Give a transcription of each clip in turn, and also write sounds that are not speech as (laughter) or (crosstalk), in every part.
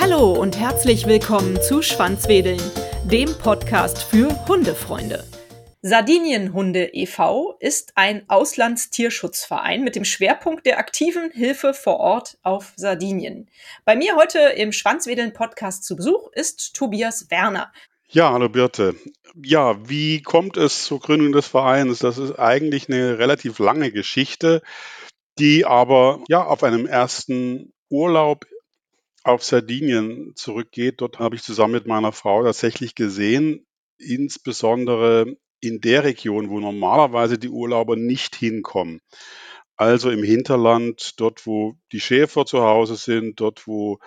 Hallo und herzlich willkommen zu Schwanzwedeln, dem Podcast für Hundefreunde. Sardinienhunde e.V. ist ein Auslandstierschutzverein mit dem Schwerpunkt der aktiven Hilfe vor Ort auf Sardinien. Bei mir heute im Schwanzwedeln Podcast zu Besuch ist Tobias Werner. Ja, hallo Birte. Ja, wie kommt es zur Gründung des Vereins? Das ist eigentlich eine relativ lange Geschichte, die aber ja auf einem ersten Urlaub auf Sardinien zurückgeht. Dort habe ich zusammen mit meiner Frau tatsächlich gesehen, insbesondere in der Region, wo normalerweise die Urlauber nicht hinkommen. Also im Hinterland, dort wo die Schäfer zu Hause sind, dort wo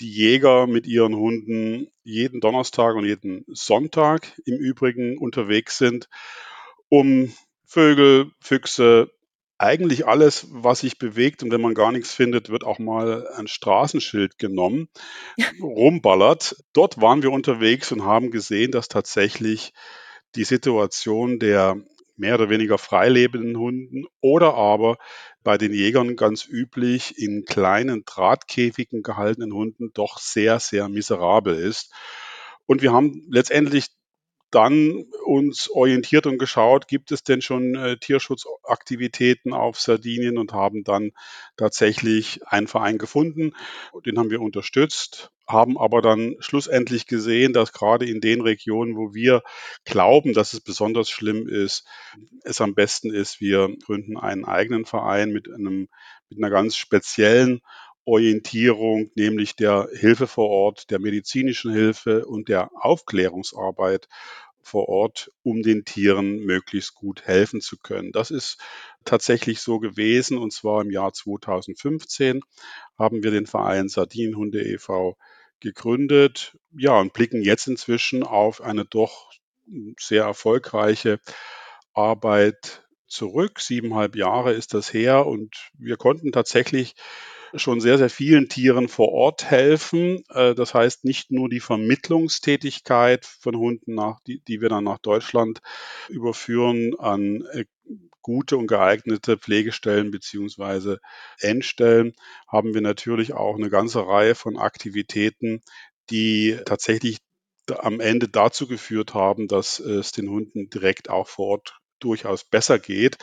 die Jäger mit ihren Hunden jeden Donnerstag und jeden Sonntag im Übrigen unterwegs sind, um Vögel, Füchse, eigentlich alles, was sich bewegt und wenn man gar nichts findet, wird auch mal ein Straßenschild genommen, (laughs) rumballert. Dort waren wir unterwegs und haben gesehen, dass tatsächlich die Situation der mehr oder weniger freilebenden Hunden oder aber bei den Jägern ganz üblich in kleinen Drahtkäfigen gehaltenen Hunden doch sehr, sehr miserabel ist. Und wir haben letztendlich dann uns orientiert und geschaut, gibt es denn schon äh, Tierschutzaktivitäten auf Sardinien und haben dann tatsächlich einen Verein gefunden. Den haben wir unterstützt, haben aber dann schlussendlich gesehen, dass gerade in den Regionen, wo wir glauben, dass es besonders schlimm ist, es am besten ist, wir gründen einen eigenen Verein mit einem mit einer ganz speziellen Orientierung, nämlich der Hilfe vor Ort, der medizinischen Hilfe und der Aufklärungsarbeit vor Ort, um den Tieren möglichst gut helfen zu können. Das ist tatsächlich so gewesen und zwar im Jahr 2015 haben wir den Verein Sardinenhunde e.V. gegründet, ja, und blicken jetzt inzwischen auf eine doch sehr erfolgreiche Arbeit zurück. Siebeneinhalb Jahre ist das her und wir konnten tatsächlich schon sehr, sehr vielen Tieren vor Ort helfen. Äh, das heißt nicht nur die Vermittlungstätigkeit von Hunden, nach, die, die wir dann nach Deutschland überführen an äh, gute und geeignete Pflegestellen beziehungsweise Endstellen, haben wir natürlich auch eine ganze Reihe von Aktivitäten, die tatsächlich am Ende dazu geführt haben, dass es den Hunden direkt auch vor Ort durchaus besser geht.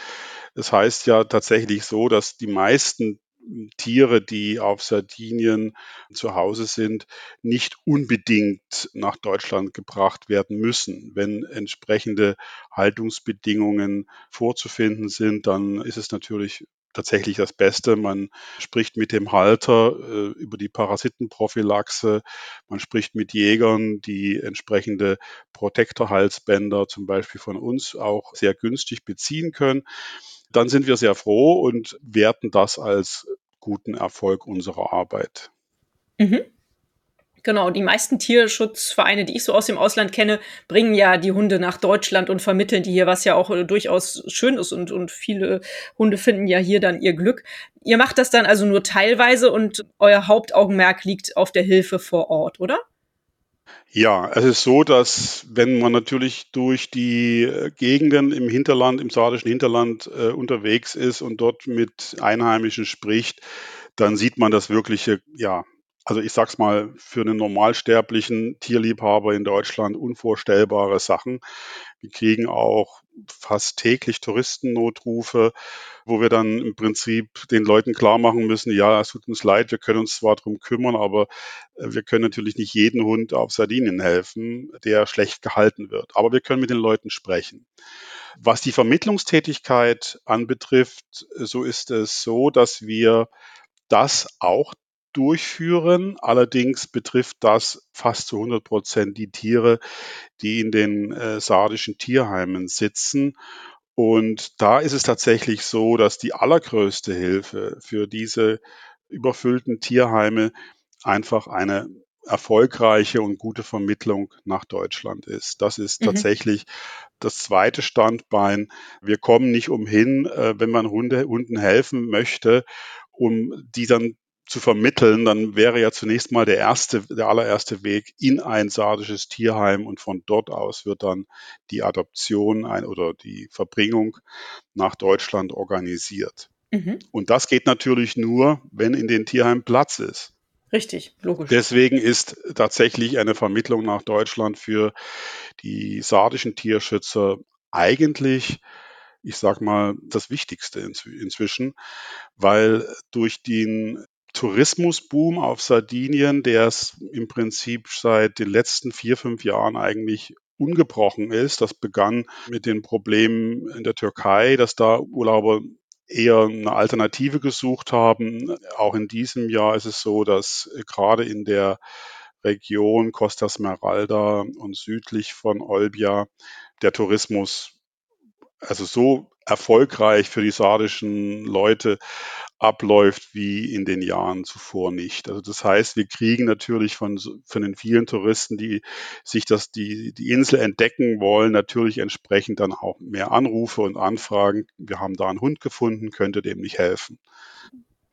Es das heißt ja tatsächlich so, dass die meisten Tiere, die auf Sardinien zu Hause sind, nicht unbedingt nach Deutschland gebracht werden müssen. Wenn entsprechende Haltungsbedingungen vorzufinden sind, dann ist es natürlich tatsächlich das Beste. Man spricht mit dem Halter äh, über die Parasitenprophylaxe. Man spricht mit Jägern, die entsprechende Protektorhalsbänder zum Beispiel von uns auch sehr günstig beziehen können dann sind wir sehr froh und werten das als guten Erfolg unserer Arbeit. Mhm. Genau, die meisten Tierschutzvereine, die ich so aus dem Ausland kenne, bringen ja die Hunde nach Deutschland und vermitteln die hier, was ja auch äh, durchaus schön ist und, und viele Hunde finden ja hier dann ihr Glück. Ihr macht das dann also nur teilweise und euer Hauptaugenmerk liegt auf der Hilfe vor Ort, oder? Ja, es ist so, dass wenn man natürlich durch die äh, Gegenden im Hinterland, im sardischen Hinterland äh, unterwegs ist und dort mit Einheimischen spricht, dann sieht man das wirkliche, ja, also ich sag's mal, für einen normalsterblichen Tierliebhaber in Deutschland unvorstellbare Sachen. Wir kriegen auch fast täglich Touristennotrufe, wo wir dann im Prinzip den Leuten klar machen müssen, ja, es tut uns leid, wir können uns zwar darum kümmern, aber äh, wir können natürlich nicht jeden Hund auf Sardinien helfen, der schlecht gehalten wird. Aber wir können mit den Leuten sprechen. Was die Vermittlungstätigkeit anbetrifft, so ist es so, dass wir das auch durchführen. Allerdings betrifft das fast zu 100 Prozent die Tiere, die in den äh, sardischen Tierheimen sitzen. Und da ist es tatsächlich so, dass die allergrößte Hilfe für diese überfüllten Tierheime einfach eine erfolgreiche und gute Vermittlung nach Deutschland ist. Das ist mhm. tatsächlich das zweite Standbein. Wir kommen nicht umhin, äh, wenn man Hunde, Hunden helfen möchte, um die dann zu vermitteln, dann wäre ja zunächst mal der erste, der allererste Weg in ein sardisches Tierheim und von dort aus wird dann die Adoption ein, oder die Verbringung nach Deutschland organisiert. Mhm. Und das geht natürlich nur, wenn in den Tierheimen Platz ist. Richtig, logisch. Deswegen ist tatsächlich eine Vermittlung nach Deutschland für die sardischen Tierschützer eigentlich, ich sag mal, das Wichtigste inzwischen, weil durch den Tourismusboom auf Sardinien, der es im Prinzip seit den letzten vier, fünf Jahren eigentlich ungebrochen ist. Das begann mit den Problemen in der Türkei, dass da Urlauber eher eine Alternative gesucht haben. Auch in diesem Jahr ist es so, dass gerade in der Region Costa Smeralda und südlich von Olbia der Tourismus also so erfolgreich für die sardischen Leute abläuft wie in den Jahren zuvor nicht. Also das heißt, wir kriegen natürlich von, von den vielen Touristen, die sich das, die, die Insel entdecken wollen, natürlich entsprechend dann auch mehr Anrufe und Anfragen. Wir haben da einen Hund gefunden, könnte dem nicht helfen.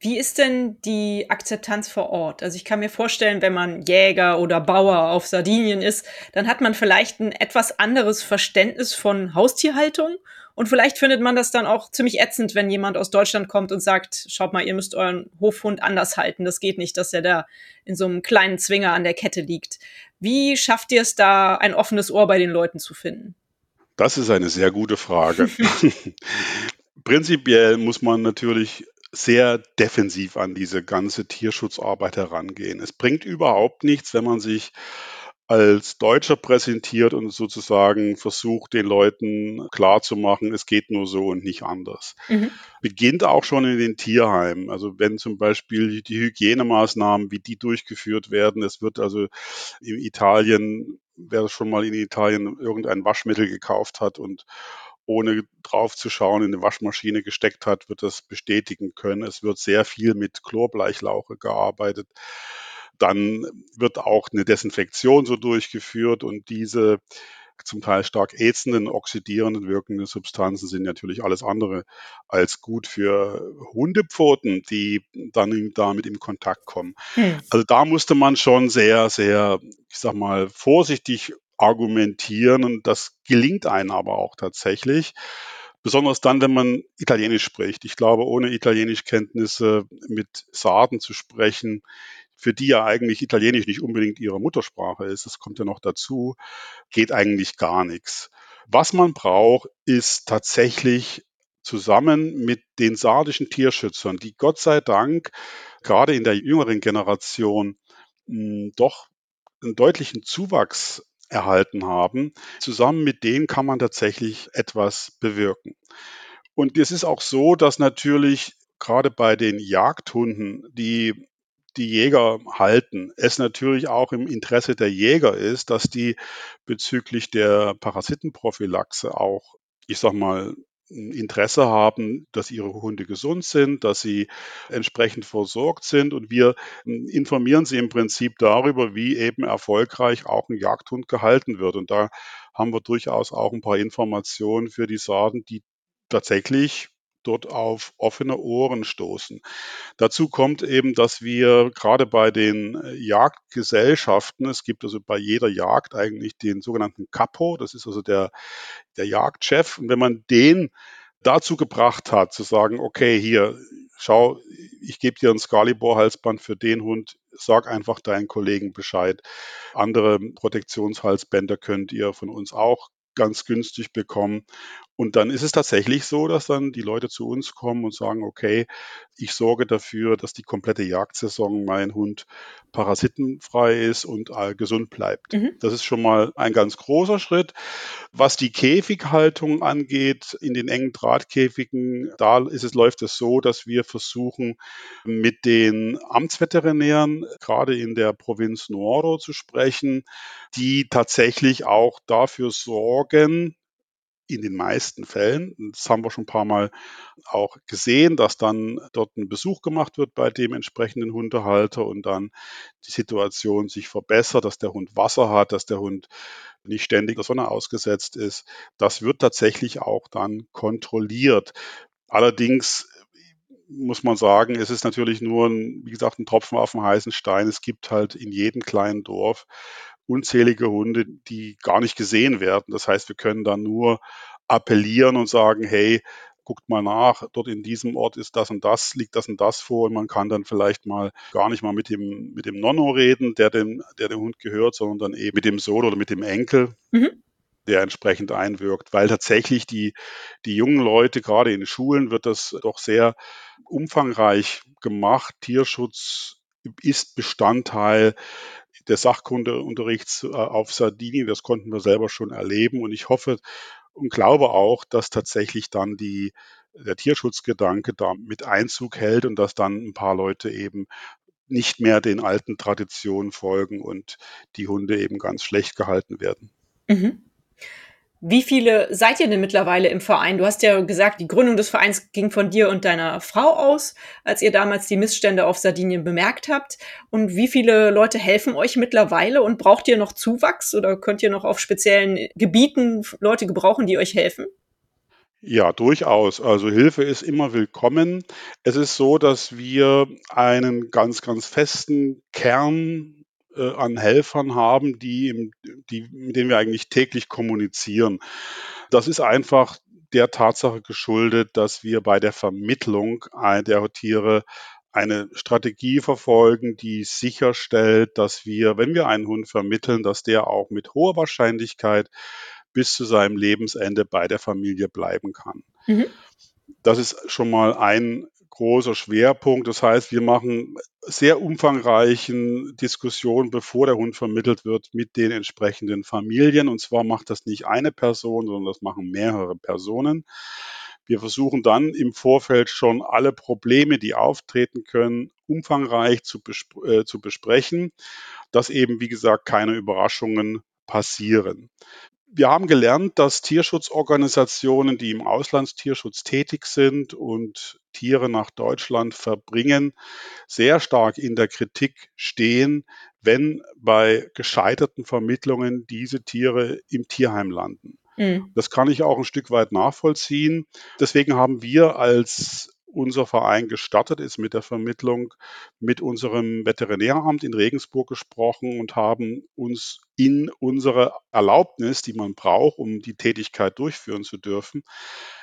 Wie ist denn die Akzeptanz vor Ort? Also ich kann mir vorstellen, wenn man Jäger oder Bauer auf Sardinien ist, dann hat man vielleicht ein etwas anderes Verständnis von Haustierhaltung und vielleicht findet man das dann auch ziemlich ätzend, wenn jemand aus Deutschland kommt und sagt, schaut mal, ihr müsst euren Hofhund anders halten. Das geht nicht, dass er da in so einem kleinen Zwinger an der Kette liegt. Wie schafft ihr es da, ein offenes Ohr bei den Leuten zu finden? Das ist eine sehr gute Frage. (laughs) Prinzipiell muss man natürlich sehr defensiv an diese ganze Tierschutzarbeit herangehen. Es bringt überhaupt nichts, wenn man sich als Deutscher präsentiert und sozusagen versucht, den Leuten klarzumachen, es geht nur so und nicht anders. Mhm. Beginnt auch schon in den Tierheimen. Also wenn zum Beispiel die Hygienemaßnahmen, wie die durchgeführt werden, es wird also in Italien, wer schon mal in Italien irgendein Waschmittel gekauft hat und ohne drauf zu schauen in eine Waschmaschine gesteckt hat, wird das bestätigen können. Es wird sehr viel mit Chlorbleichlauche gearbeitet dann wird auch eine Desinfektion so durchgeführt und diese zum Teil stark ätzenden, oxidierenden wirkenden Substanzen sind natürlich alles andere als gut für Hundepfoten, die dann damit in Kontakt kommen. Hm. Also da musste man schon sehr, sehr, ich sag mal, vorsichtig argumentieren und das gelingt einem aber auch tatsächlich. Besonders dann, wenn man Italienisch spricht. Ich glaube, ohne Italienischkenntnisse mit Sarden zu sprechen, für die ja eigentlich Italienisch nicht unbedingt ihre Muttersprache ist, das kommt ja noch dazu, geht eigentlich gar nichts. Was man braucht, ist tatsächlich zusammen mit den sardischen Tierschützern, die Gott sei Dank gerade in der jüngeren Generation mh, hm, doch einen deutlichen Zuwachs erhalten haben. Zusammen mit denen kann man tatsächlich etwas bewirken. Und es ist auch so, dass natürlich gerade bei den Jagdhunden, die die Jäger halten, es natürlich auch im Interesse der Jäger ist, dass die bezüglich der Parasitenprophylaxe auch, ich sag mal, Interesse haben, dass ihre Hunde gesund sind, dass sie entsprechend versorgt sind und wir informieren sie im Prinzip darüber, wie eben erfolgreich auch ein Jagdhund gehalten wird. Und da haben wir durchaus auch ein paar Informationen für die Sarden, die tatsächlich dort auf offene Ohren stoßen. Dazu kommt eben, dass wir gerade bei den äh, Jagdgesellschaften, es gibt also bei jeder Jagd eigentlich den sogenannten Capo, das ist also der, der Jagdchef. Und wenn man den dazu gebracht hat, zu sagen, okay, hier, schau, ich gebe dir ein Scalibor-Halsband für den Hund, sag einfach deinen Kollegen Bescheid. Andere Protektionshalsbänder könnt ihr von uns auch ganz günstig bekommen. Und dann ist es tatsächlich so, dass dann die Leute zu uns kommen und sagen, okay, ich sorge dafür, dass die komplette Jagdsaison mein Hund parasitenfrei ist und gesund bleibt. Mhm. Das ist schon mal ein ganz großer Schritt. Was die Käfighaltung angeht, in den engen Drahtkäfigen, da ist es, läuft es so, dass wir versuchen, mit den Amtsveterinären, gerade in der Provinz Nuoro zu sprechen, die tatsächlich auch dafür sorgen, in den meisten Fällen, das haben wir schon ein paar Mal auch gesehen, dass dann dort ein Besuch gemacht wird bei dem entsprechenden Hundehalter und dann die Situation sich verbessert, dass der Hund Wasser hat, dass der Hund nicht ständig der Sonne ausgesetzt ist. Das wird tatsächlich auch dann kontrolliert. Allerdings muss man sagen, es ist natürlich nur, ein, wie gesagt, ein Tropfen auf dem heißen Stein. Es gibt halt in jedem kleinen Dorf unzählige Hunde, die gar nicht gesehen werden. Das heißt, wir können dann nur appellieren und sagen, hey, guckt mal nach, dort in diesem Ort ist das und das, liegt das und das vor und man kann dann vielleicht mal gar nicht mal mit dem, mit dem Nonno reden, der dem, der dem Hund gehört, sondern eben mit dem Sohn oder mit dem Enkel. Mhm der entsprechend einwirkt, weil tatsächlich die, die jungen Leute, gerade in Schulen, wird das doch sehr umfangreich gemacht. Tierschutz ist Bestandteil des Sachkundeunterrichts äh, auf Sardinien. Das konnten wir selber schon erleben und ich hoffe und glaube auch, dass tatsächlich dann die, der Tierschutzgedanke da mit Einzug hält und dass dann ein paar Leute eben nicht mehr den alten Traditionen folgen und die Hunde eben ganz schlecht gehalten werden. Mhm. Wie viele seid ihr denn mittlerweile im Verein? Du hast ja gesagt, die Gründung des Vereins ging von dir und deiner Frau aus, als ihr damals die Missstände auf Sardinien bemerkt habt. Und wie viele Leute helfen euch mittlerweile? Und braucht ihr noch Zuwachs oder könnt ihr noch auf speziellen Gebieten Leute gebrauchen, die euch helfen? Ja, durchaus. Also Hilfe ist immer willkommen. Es ist so, dass wir einen ganz, ganz festen Kern äh, an Helfern haben, die, die, mit denen wir eigentlich täglich kommunizieren. Das ist einfach der Tatsache geschuldet, dass wir bei der Vermittlung der Tiere eine Strategie verfolgen, die sicherstellt, dass wir, wenn wir einen Hund vermitteln, dass der auch mit hoher Wahrscheinlichkeit bis zu seinem Lebensende bei der Familie bleiben kann. Mhm. Das ist schon mal ein großer Schwerpunkt. Das heißt, wir machen sehr umfangreichen Diskussionen, bevor der Hund vermittelt wird, mit den entsprechenden Familien. Und zwar macht das nicht eine Person, sondern das machen mehrere Personen. Wir versuchen dann im Vorfeld schon alle Probleme, die auftreten können, umfangreich zu, bespr äh, zu besprechen, dass eben, wie gesagt, keine Überraschungen passieren wir haben gelernt, dass Tierschutzorganisationen, die im Auslandstierschutz tätig sind und Tiere nach Deutschland verbringen, sehr stark in der Kritik stehen, wenn bei gescheiterten Vermittlungen diese Tiere im Tierheim landen. Mhm. Das kann ich auch ein Stück weit nachvollziehen. Deswegen haben wir als unser Verein gestartet ist mit der Vermittlung, mit unserem Veterinäramt in Regensburg gesprochen und haben uns in unsere Erlaubnis, die man braucht, um die Tätigkeit durchführen zu dürfen,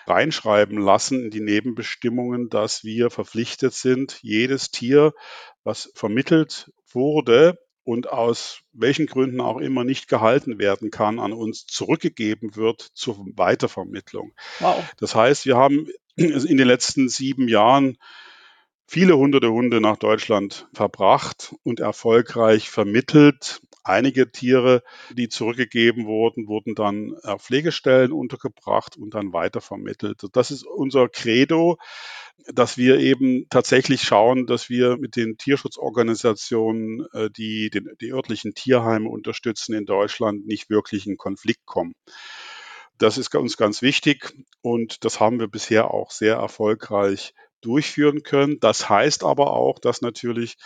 reinschreiben lassen in die Nebenbestimmungen, dass wir verpflichtet sind, jedes Tier, was vermittelt wurde, und aus welchen Gründen auch immer nicht gehalten werden kann, an uns zurückgegeben wird zur Weitervermittlung. Wow. Das heißt, wir haben in den letzten sieben Jahren viele hunderte Hunde nach Deutschland verbracht und erfolgreich vermittelt. Einige Tiere, die zurückgegeben wurden, wurden dann auf Pflegestellen untergebracht und dann weitervermittelt. Das ist unser Credo, dass wir eben tatsächlich schauen, dass wir mit den Tierschutzorganisationen, äh, die den, die örtlichen Tierheime unterstützen in Deutschland, nicht wirklich in Konflikt kommen. Das ist uns ganz wichtig und das haben wir bisher auch sehr erfolgreich durchführen können. Das heißt aber auch, dass natürlich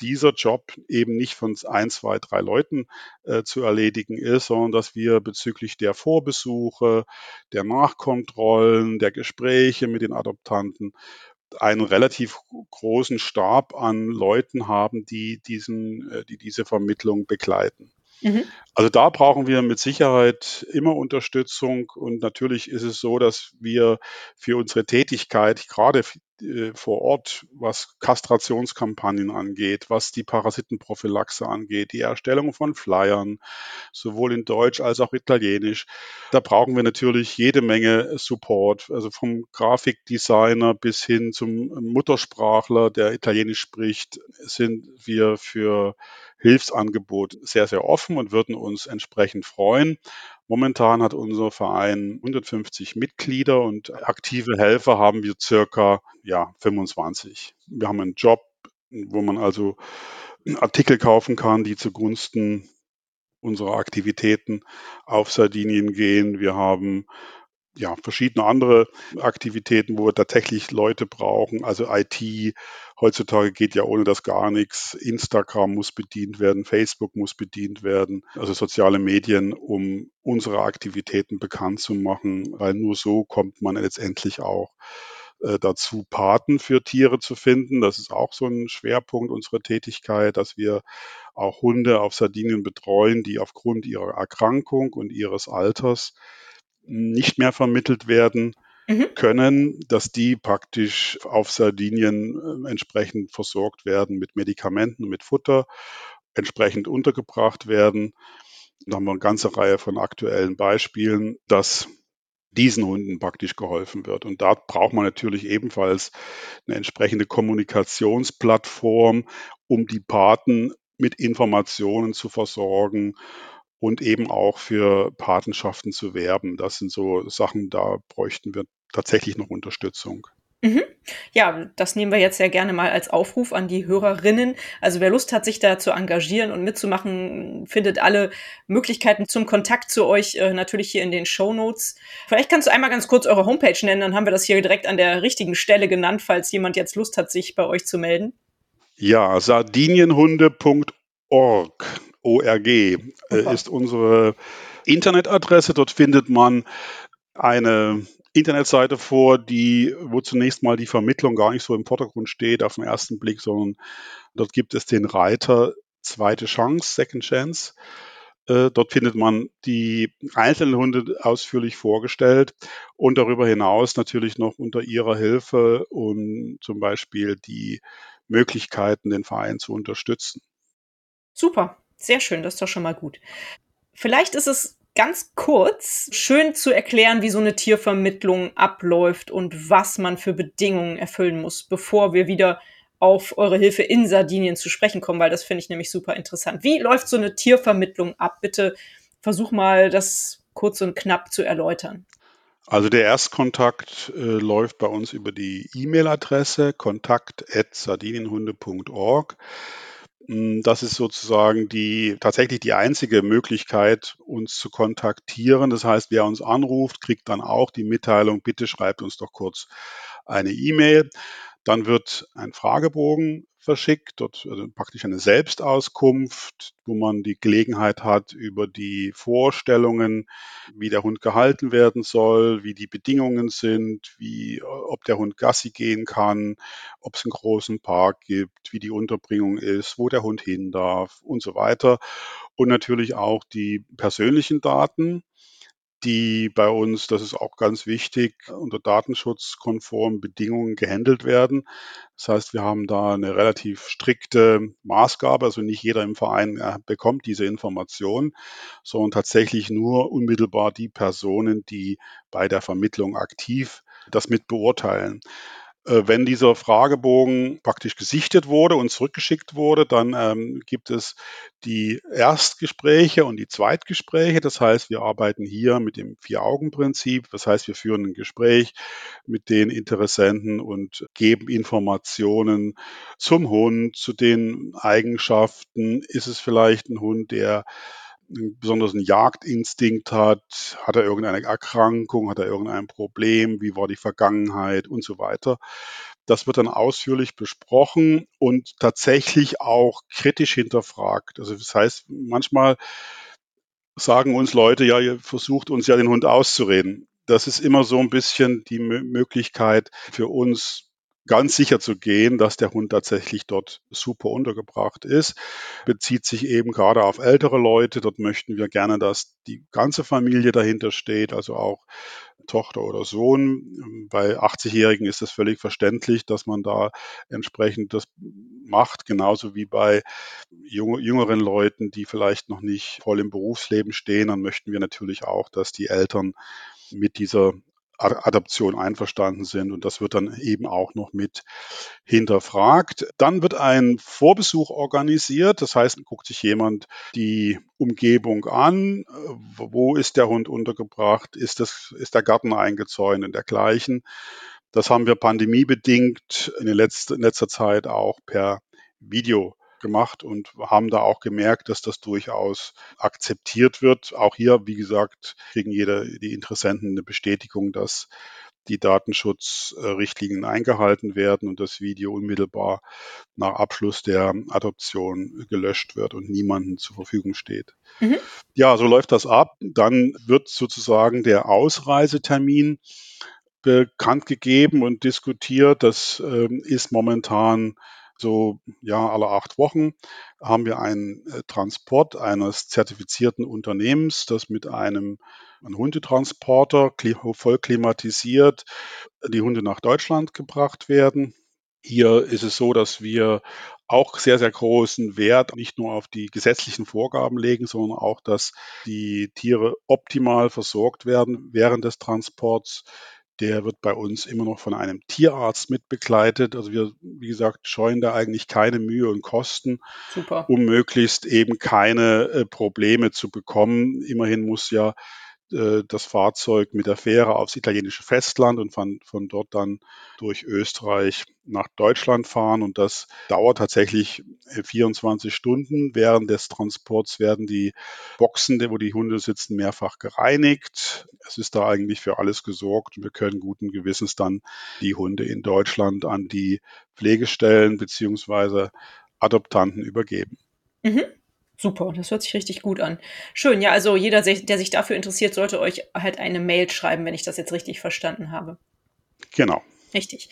dieser Job eben nicht von ein, zwei, drei Leuten äh, zu erledigen ist, sondern dass wir bezüglich der Vorbesuche, der Nachkontrollen, der Gespräche mit den Adoptanten einen relativ großen Stab an Leuten haben, die diesen, äh, die diese Vermittlung begleiten. Mhm. Also da brauchen wir mit Sicherheit immer Unterstützung und natürlich ist es so, dass wir für unsere Tätigkeit gerade äh, vor Ort, was Kastrationskampagnen angeht, was die Parasitenprophylaxe angeht, die Erstellung von Flyern, sowohl in Deutsch als auch Italienisch. Da brauchen wir natürlich jede Menge Support, also vom Grafikdesigner bis hin zum Muttersprachler, der Italienisch spricht, sind wir für Hilfsangebot sehr, sehr offen und würden uns entsprechend freuen. Momentan hat unser Verein 150 Mitglieder und aktive Helfer haben wir circa ja, 25. Wir haben einen Job, wo man also Artikel kaufen kann, die zugunsten unserer Aktivitäten auf Sardinien gehen. Wir haben ja, verschiedene andere Aktivitäten, wo wir tatsächlich Leute brauchen. Also IT, heutzutage geht ja ohne das gar nichts. Instagram muss bedient werden, Facebook muss bedient werden, also soziale Medien, um unsere Aktivitäten bekannt zu machen, weil nur so kommt man letztendlich auch äh, dazu, Paten für Tiere zu finden. Das ist auch so ein Schwerpunkt unserer Tätigkeit, dass wir auch Hunde auf Sardinien betreuen, die aufgrund ihrer Erkrankung und ihres Alters nicht mehr vermittelt werden mhm. können, dass die praktisch auf Sardinien äh, entsprechend versorgt werden mit Medikamenten und mit Futter, entsprechend untergebracht werden. Da haben wir eine ganze Reihe von aktuellen Beispielen, dass diesen Hunden praktisch geholfen wird. Und da braucht man natürlich ebenfalls eine entsprechende Kommunikationsplattform, um die Paten mit Informationen zu versorgen und eben auch für Patenschaften zu werben. Das sind so Sachen, da bräuchten wir tatsächlich noch Unterstützung. Mhm. Ja, das nehmen wir jetzt sehr gerne mal als Aufruf an die Hörerinnen. Also wer Lust hat, sich da zu engagieren und mitzumachen, findet alle Möglichkeiten zum Kontakt zu euch äh, natürlich hier in den Show Notes. Vielleicht kannst du einmal ganz kurz eure Homepage nennen, dann haben wir das hier direkt an der richtigen Stelle genannt, falls jemand jetzt Lust hat, sich bei euch zu melden. Ja, sardinienhunde.org ORG äh, ist unsere Internetadresse. Dort findet man eine Internetseite vor, die, wo zunächst mal die Vermittlung gar nicht so im Vordergrund steht auf den ersten Blick, sondern dort gibt es den Reiter Zweite Chance, Second Chance. Äh, dort findet man die einzelnen Hunde ausführlich vorgestellt und darüber hinaus natürlich noch unter ihrer Hilfe und zum Beispiel die Möglichkeiten, den Verein zu unterstützen. Super, sehr schön, das ist doch schon mal gut. Vielleicht ist es ganz kurz schön zu erklären, wie so eine Tiervermittlung abläuft und was man für Bedingungen erfüllen muss, bevor wir wieder auf eure Hilfe in Sardinien zu sprechen kommen, weil das finde ich nämlich super interessant. Wie läuft so eine Tiervermittlung ab? Bitte versuch mal, das kurz und knapp zu erläutern. Also der Erstkontakt äh, läuft bei uns über die E-Mail-Adresse kontakt@sardinienhunde.org. Hm, das ist sozusagen die tatsächlich die einzige Möglichkeit, uns zu kontaktieren. Das heißt, wer uns anruft, kriegt dann auch die Mitteilung, bitte schreibt uns doch kurz eine E-Mail. Dann wird ein Fragebogen verschickt, dort also praktisch eine Selbstauskunft, wo man die Gelegenheit hat, über die Vorstellungen, wie der Hund gehalten werden soll, wie die Bedingungen sind, wie, ob der Hund Gassi gehen kann, ob es einen großen Park gibt, wie die Unterbringung ist, wo der Hund hin darf und so weiter. Und natürlich auch die persönlichen Daten die bei uns, das ist auch ganz wichtig, unter datenschutzkonformen Bedingungen gehandelt werden. Das heißt, wir haben da eine relativ strikte Maßgabe. Also nicht jeder im Verein äh, bekommt diese Information, sondern tatsächlich nur unmittelbar die Personen, die bei der Vermittlung aktiv das mit beurteilen. Äh, wenn dieser Fragebogen praktisch gesichtet wurde und zurückgeschickt wurde, dann ähm, gibt es die Erstgespräche und die Zweitgespräche. Das heißt, wir arbeiten hier mit dem Vier-Augen-Prinzip. Das heißt, wir führen ein Gespräch mit den Interessenten und geben Informationen zum Hund, zu den Eigenschaften. Ist es vielleicht ein Hund, der besonders einen Jagdinstinkt hat, hat er irgendeine Erkrankung, hat er irgendein Problem, wie war die Vergangenheit und so weiter. Das wird dann ausführlich besprochen und tatsächlich auch kritisch hinterfragt. Also das heißt, manchmal sagen uns Leute, ja, ihr versucht uns ja den Hund auszureden. Das ist immer so ein bisschen die Möglichkeit für uns, ganz sicher zu gehen, dass der Hund tatsächlich dort super untergebracht ist. Bezieht sich eben gerade auf ältere Leute. Dort möchten wir gerne, dass die ganze Familie dahinter steht, also auch Tochter oder Sohn. Bei 80-Jährigen ist es völlig verständlich, dass man da entsprechend das macht, genauso wie bei jüngeren Leuten, die vielleicht noch nicht voll im Berufsleben stehen. Dann möchten wir natürlich auch, dass die Eltern mit dieser Adoption einverstanden sind. Und das wird dann eben auch noch mit hinterfragt. Dann wird ein Vorbesuch organisiert. Das heißt, guckt sich jemand die Umgebung an. Wo ist der Hund untergebracht? Ist, das, ist der Garten eingezäunt und dergleichen? Das haben wir pandemiebedingt in letzter Zeit auch per Video gemacht und haben da auch gemerkt, dass das durchaus akzeptiert wird. Auch hier, wie gesagt, kriegen jeder die Interessenten eine Bestätigung, dass die Datenschutzrichtlinien eingehalten werden und das Video unmittelbar nach Abschluss der Adoption gelöscht wird und niemandem zur Verfügung steht. Mhm. Ja, so läuft das ab. Dann wird sozusagen der Ausreisetermin bekannt gegeben und diskutiert. Das ähm, ist momentan So, ja, alle acht Wochen haben wir einen äh, Transport eines zertifizierten Unternehmens, das mit einem, einem Hundetransporter voll klimatisiert die Hunde nach Deutschland gebracht werden. Hier ist es so, dass wir auch sehr, sehr großen Wert nicht nur auf die gesetzlichen Vorgaben legen, sondern auch, dass die Tiere optimal versorgt werden während des Transports. Der wird bei uns immer noch von einem Tierarzt mitbegleitet. Also wir, wie gesagt, scheuen da eigentlich keine Mühe und Kosten, Super. um möglichst eben keine äh, Probleme zu bekommen. Immerhin muss ja äh, das Fahrzeug mit der Fähre aufs italienische Festland und von, von dort dann durch Österreich nach Deutschland fahren. Und das dauert tatsächlich 24 äh, Stunden. Während des Transports werden die Boxen, wo die Hunde sitzen, mehrfach gereinigt. Es ist da eigentlich für alles gesorgt wir können guten Gewissens dann die Hunde in Deutschland an die Pflegestellen beziehungsweise Adoptanten übergeben. Mhm. Super, das hört sich richtig gut an. Schön, ja, also jeder, der sich dafür interessiert, sollte euch halt eine Mail schreiben, wenn ich das jetzt richtig verstanden habe. Genau. Richtig.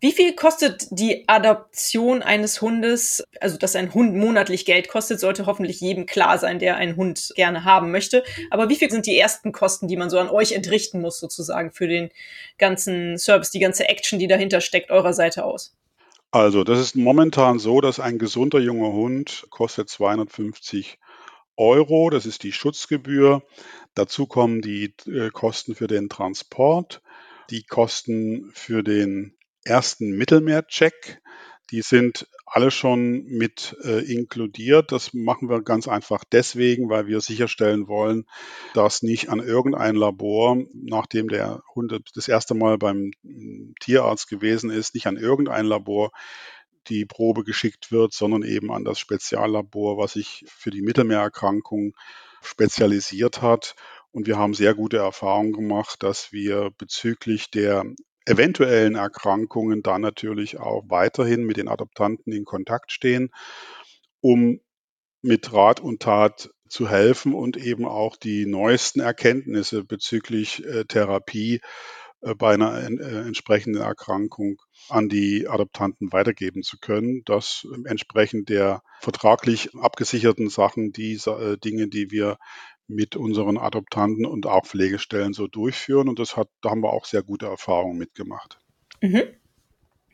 Wie viel kostet die Adoption eines Hundes? Also, dass ein Hund monatlich Geld kostet, sollte hoffentlich jedem klar sein, der einen Hund gerne haben möchte. Aber wie viel sind die ersten Kosten, die man so an euch entrichten muss, sozusagen, für den ganzen Service, die ganze Action, die dahinter steckt, eurer Seite aus? Also, das ist momentan so, dass ein gesunder junger Hund kostet 250 Euro. Das ist die Schutzgebühr. Dazu kommen die äh, Kosten für den Transport, die Kosten für den ersten Mittelmeercheck. Die sind alle schon mit äh, inkludiert. Das machen wir ganz einfach deswegen, weil wir sicherstellen wollen, dass nicht an irgendein Labor, nachdem der Hund das erste Mal beim hm, Tierarzt gewesen ist, nicht an irgendein Labor die Probe geschickt wird, sondern eben an das Speziallabor, was sich für die Mittelmeererkrankung spezialisiert hat. Und wir haben sehr gute Erfahrungen gemacht, dass wir bezüglich der eventuellen Erkrankungen dann natürlich auch weiterhin mit den Adoptanten in Kontakt stehen, um mit Rat und Tat zu helfen und eben auch die neuesten Erkenntnisse bezüglich äh, Therapie äh, bei einer äh, entsprechenden Erkrankung an die Adoptanten weitergeben zu können. Das entsprechend der vertraglich abgesicherten Sachen, die Dinge, die wir mit unseren Adoptanten und auch Pflegestellen so durchführen. Und das hat, da haben wir auch sehr gute Erfahrungen mitgemacht. Mhm.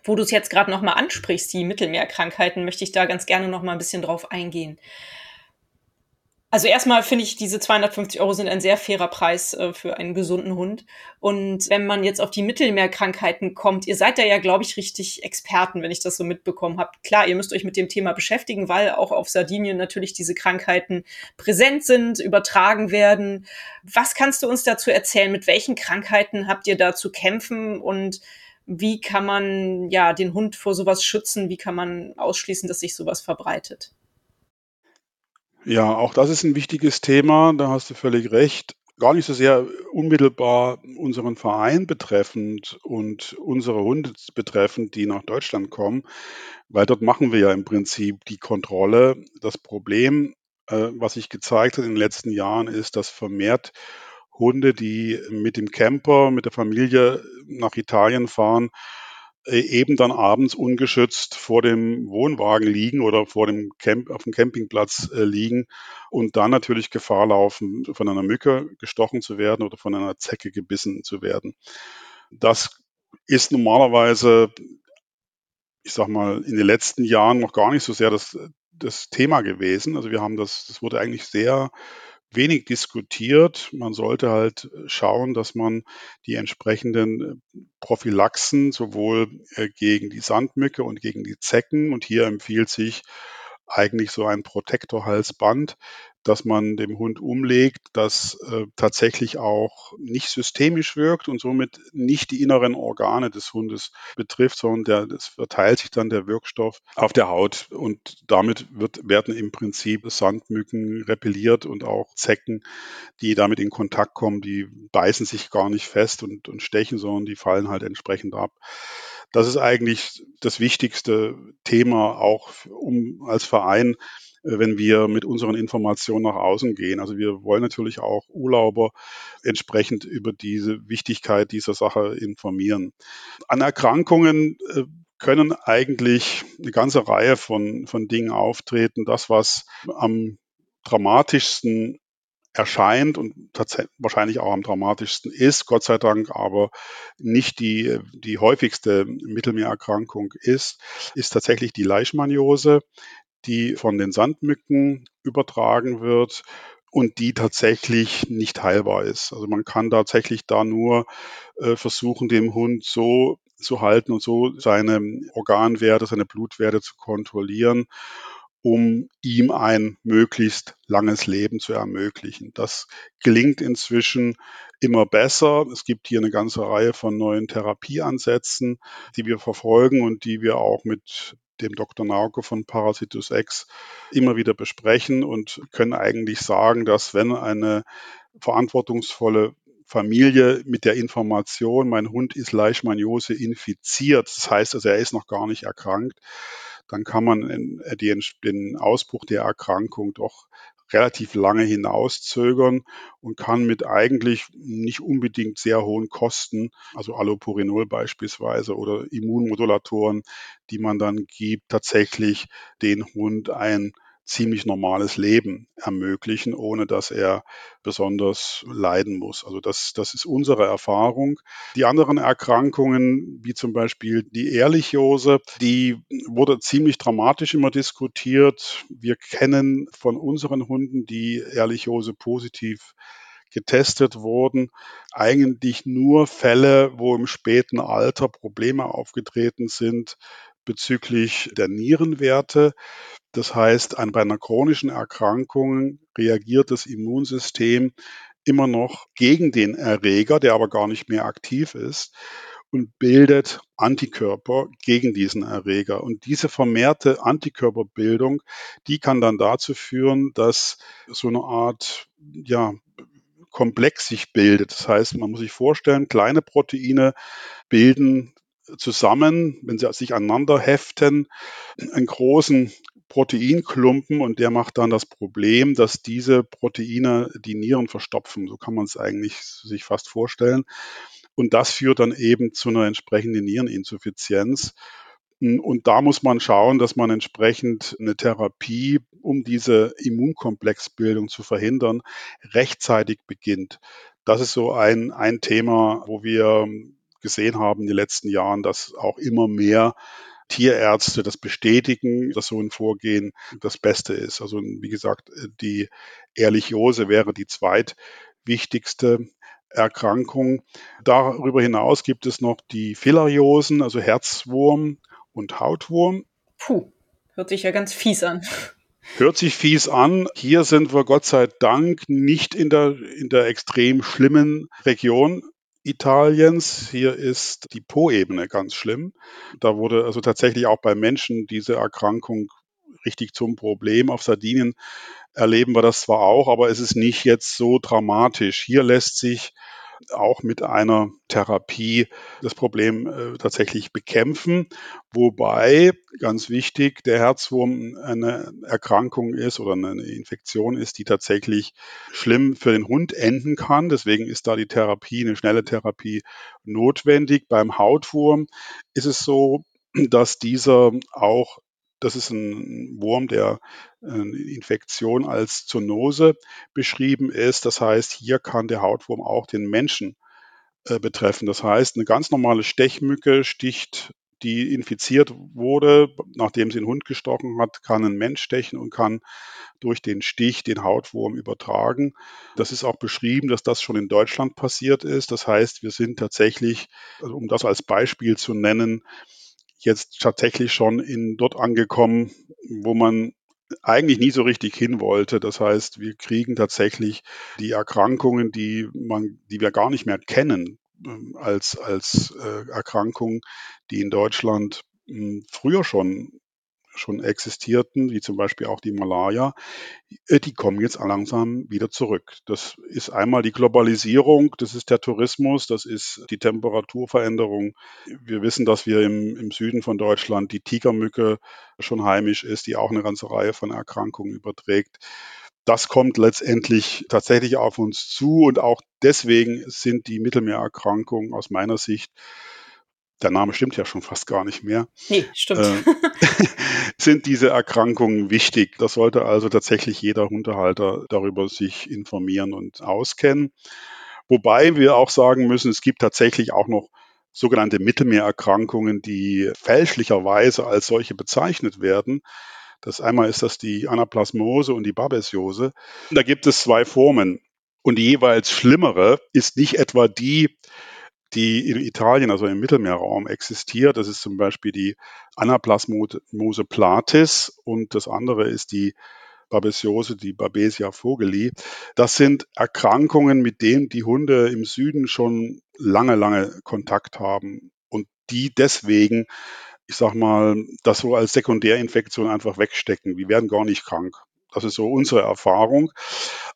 Wo du es jetzt gerade nochmal ansprichst, die Mittelmeerkrankheiten, möchte ich da ganz gerne nochmal ein bisschen drauf eingehen. Also erstmal finde ich, diese 250 Euro sind ein sehr fairer Preis äh, für einen gesunden Hund. Und wenn man jetzt auf die Mittelmeerkrankheiten kommt, ihr seid da ja, glaube ich, richtig Experten, wenn ich das so mitbekommen habe. Klar, ihr müsst euch mit dem Thema beschäftigen, weil auch auf Sardinien natürlich diese Krankheiten präsent sind, übertragen werden. Was kannst du uns dazu erzählen? Mit welchen Krankheiten habt ihr da zu kämpfen und wie kann man ja den Hund vor sowas schützen? Wie kann man ausschließen, dass sich sowas verbreitet? Ja, auch das ist ein wichtiges Thema, da hast du völlig recht. Gar nicht so sehr unmittelbar unseren Verein betreffend und unsere Hunde betreffend, die nach Deutschland kommen, weil dort machen wir ja im Prinzip die Kontrolle. Das Problem, äh, was sich gezeigt hat in den letzten Jahren, ist, dass vermehrt Hunde, die mit dem Camper, mit der Familie nach Italien fahren, eben dann abends ungeschützt vor dem Wohnwagen liegen oder vor dem Camp, auf dem Campingplatz äh, liegen und dann natürlich Gefahr laufen, von einer Mücke gestochen zu werden oder von einer Zecke gebissen zu werden. Das ist normalerweise, ich sag mal, in den letzten Jahren noch gar nicht so sehr das, das Thema gewesen. Also wir haben das, das wurde eigentlich sehr wenig diskutiert. Man sollte halt schauen, dass man die entsprechenden äh, Prophylaxen sowohl äh, gegen die Sandmücke und gegen die Zecken und hier empfiehlt sich eigentlich so ein Protektorhalsband, dass man dem Hund umlegt, das äh, tatsächlich auch nicht systemisch wirkt und somit nicht die inneren Organe des Hundes betrifft, sondern der, es verteilt sich dann der Wirkstoff auf der Haut und damit wird, werden im Prinzip Sandmücken repelliert und auch Zecken, die damit in Kontakt kommen, die beißen sich gar nicht fest und, und stechen, sondern die fallen halt entsprechend ab. Das ist eigentlich das wichtigste Thema auch um als Verein wenn wir mit unseren Informationen nach außen gehen. Also wir wollen natürlich auch Urlauber entsprechend über diese Wichtigkeit dieser Sache informieren. An Erkrankungen äh, können eigentlich eine ganze Reihe von, von Dingen auftreten. Das, was am dramatischsten erscheint und wahrscheinlich auch am dramatischsten ist, Gott sei Dank, aber nicht die, die häufigste Mittelmeererkrankung ist, ist tatsächlich die Leishmaniose, die von den Sandmücken übertragen wird und die tatsächlich nicht heilbar ist. Also man kann tatsächlich da nur äh, versuchen, dem Hund so zu halten und so seine Organwerte, seine Blutwerte zu kontrollieren, um ihm ein möglichst langes Leben zu ermöglichen. Das gelingt inzwischen immer besser. Es gibt hier eine ganze Reihe von neuen Therapieansätzen, die wir verfolgen und die wir auch mit dem Dr. Nauke von Parasitus X immer wieder besprechen und können eigentlich sagen, dass wenn eine verantwortungsvolle Familie mit der Information, mein Hund ist Leishmaniose infiziert, das heißt also, er ist noch gar nicht erkrankt, dann kann man äh, den Ausbruch der Erkrankung doch relativ lange hinauszögern und kann mit eigentlich nicht unbedingt sehr hohen Kosten, also Allopurinol beispielsweise oder Immunmodulatoren, die man dann gibt, tatsächlich den Hund ein ziemlich normales Leben ermöglichen, ohne dass er besonders leiden muss. Also das, das ist unsere Erfahrung. Die anderen Erkrankungen, wie zum Beispiel die Ehrlichiose, die wurde ziemlich dramatisch immer diskutiert. Wir kennen von unseren Hunden, die Ehrlichiose positiv getestet wurden, eigentlich nur Fälle, wo im späten Alter Probleme aufgetreten sind bezüglich der Nierenwerte. Das heißt, bei einer chronischen Erkrankung reagiert das Immunsystem immer noch gegen den Erreger, der aber gar nicht mehr aktiv ist und bildet Antikörper gegen diesen Erreger. Und diese vermehrte Antikörperbildung, die kann dann dazu führen, dass so eine Art ja, Komplex sich bildet. Das heißt, man muss sich vorstellen, kleine Proteine bilden zusammen, wenn sie sich aneinander heften, einen großen Proteinklumpen und der macht dann das Problem, dass diese Proteine die Nieren verstopfen. So kann man es eigentlich sich fast vorstellen. Und das führt dann eben zu einer entsprechenden Niereninsuffizienz. Und da muss man schauen, dass man entsprechend eine Therapie, um diese Immunkomplexbildung zu verhindern, rechtzeitig beginnt. Das ist so ein, ein Thema, wo wir gesehen haben in den letzten Jahren, dass auch immer mehr Tierärzte das bestätigen, dass so ein Vorgehen das Beste ist. Also wie gesagt, die Ehrlichiose wäre die zweitwichtigste Erkrankung. Darüber hinaus gibt es noch die Filariosen, also Herzwurm und Hautwurm. Puh, hört sich ja ganz fies an. Hört sich fies an. Hier sind wir Gott sei Dank nicht in der, in der extrem schlimmen Region Italiens. Hier ist die Po-Ebene ganz schlimm. Da wurde also tatsächlich auch bei Menschen diese Erkrankung richtig zum Problem. Auf Sardinien erleben wir das zwar auch, aber es ist nicht jetzt so dramatisch. Hier lässt sich auch mit einer Therapie das Problem äh, tatsächlich bekämpfen. Wobei, ganz wichtig, der Herzwurm eine Erkrankung ist oder eine Infektion ist, die tatsächlich schlimm für den Hund enden kann. Deswegen ist da die Therapie, eine schnelle Therapie notwendig. Beim Hautwurm ist es so, dass dieser auch das ist ein Wurm, der eine Infektion als Zoonose beschrieben ist. Das heißt, hier kann der Hautwurm auch den Menschen äh, betreffen. Das heißt, eine ganz normale Stechmücke sticht, die infiziert wurde, nachdem sie einen Hund gestochen hat, kann ein Mensch stechen und kann durch den Stich den Hautwurm übertragen. Das ist auch beschrieben, dass das schon in Deutschland passiert ist. Das heißt, wir sind tatsächlich, also um das als Beispiel zu nennen, jetzt tatsächlich schon in dort angekommen, wo man eigentlich nie so richtig hin wollte. Das heißt, wir kriegen tatsächlich die Erkrankungen, die man, die wir gar nicht mehr kennen, ähm, als, als äh, Erkrankungen, die in Deutschland hm, früher schon schon existierten, wie zum Beispiel auch die Malaria, äh, die kommen jetzt langsam wieder zurück. Das ist einmal die Globalisierung, das ist der Tourismus, das ist die Temperaturveränderung. Wir wissen, dass wir im, im Süden von Deutschland die Tigermücke schon heimisch ist, die auch eine ganze Reihe von Erkrankungen überträgt das kommt letztendlich tatsächlich auf uns zu und auch deswegen sind die Mittelmeererkrankungen aus meiner Sicht der Name stimmt ja schon fast gar nicht mehr. Nee, stimmt. Äh, (laughs) sind diese Erkrankungen wichtig. Das sollte also tatsächlich jeder Hundehalter darüber sich informieren und auskennen. Wobei wir auch sagen müssen, es gibt tatsächlich auch noch sogenannte Mittelmeererkrankungen, die fälschlicherweise als solche bezeichnet werden. Das einmal ist das die Anaplasmose und die Babesiose. Da gibt es zwei Formen. Und die jeweils schlimmere ist nicht etwa die, die in Italien, also im Mittelmeerraum existiert. Das ist zum Beispiel die Anaplasmose platis und das andere ist die Babesiose, die Babesia vogeli. Das sind Erkrankungen, mit denen die Hunde im Süden schon lange, lange Kontakt haben und die deswegen, ich sag mal, das so als Sekundärinfektion einfach wegstecken. Die werden gar nicht krank. Das ist so unsere Erfahrung.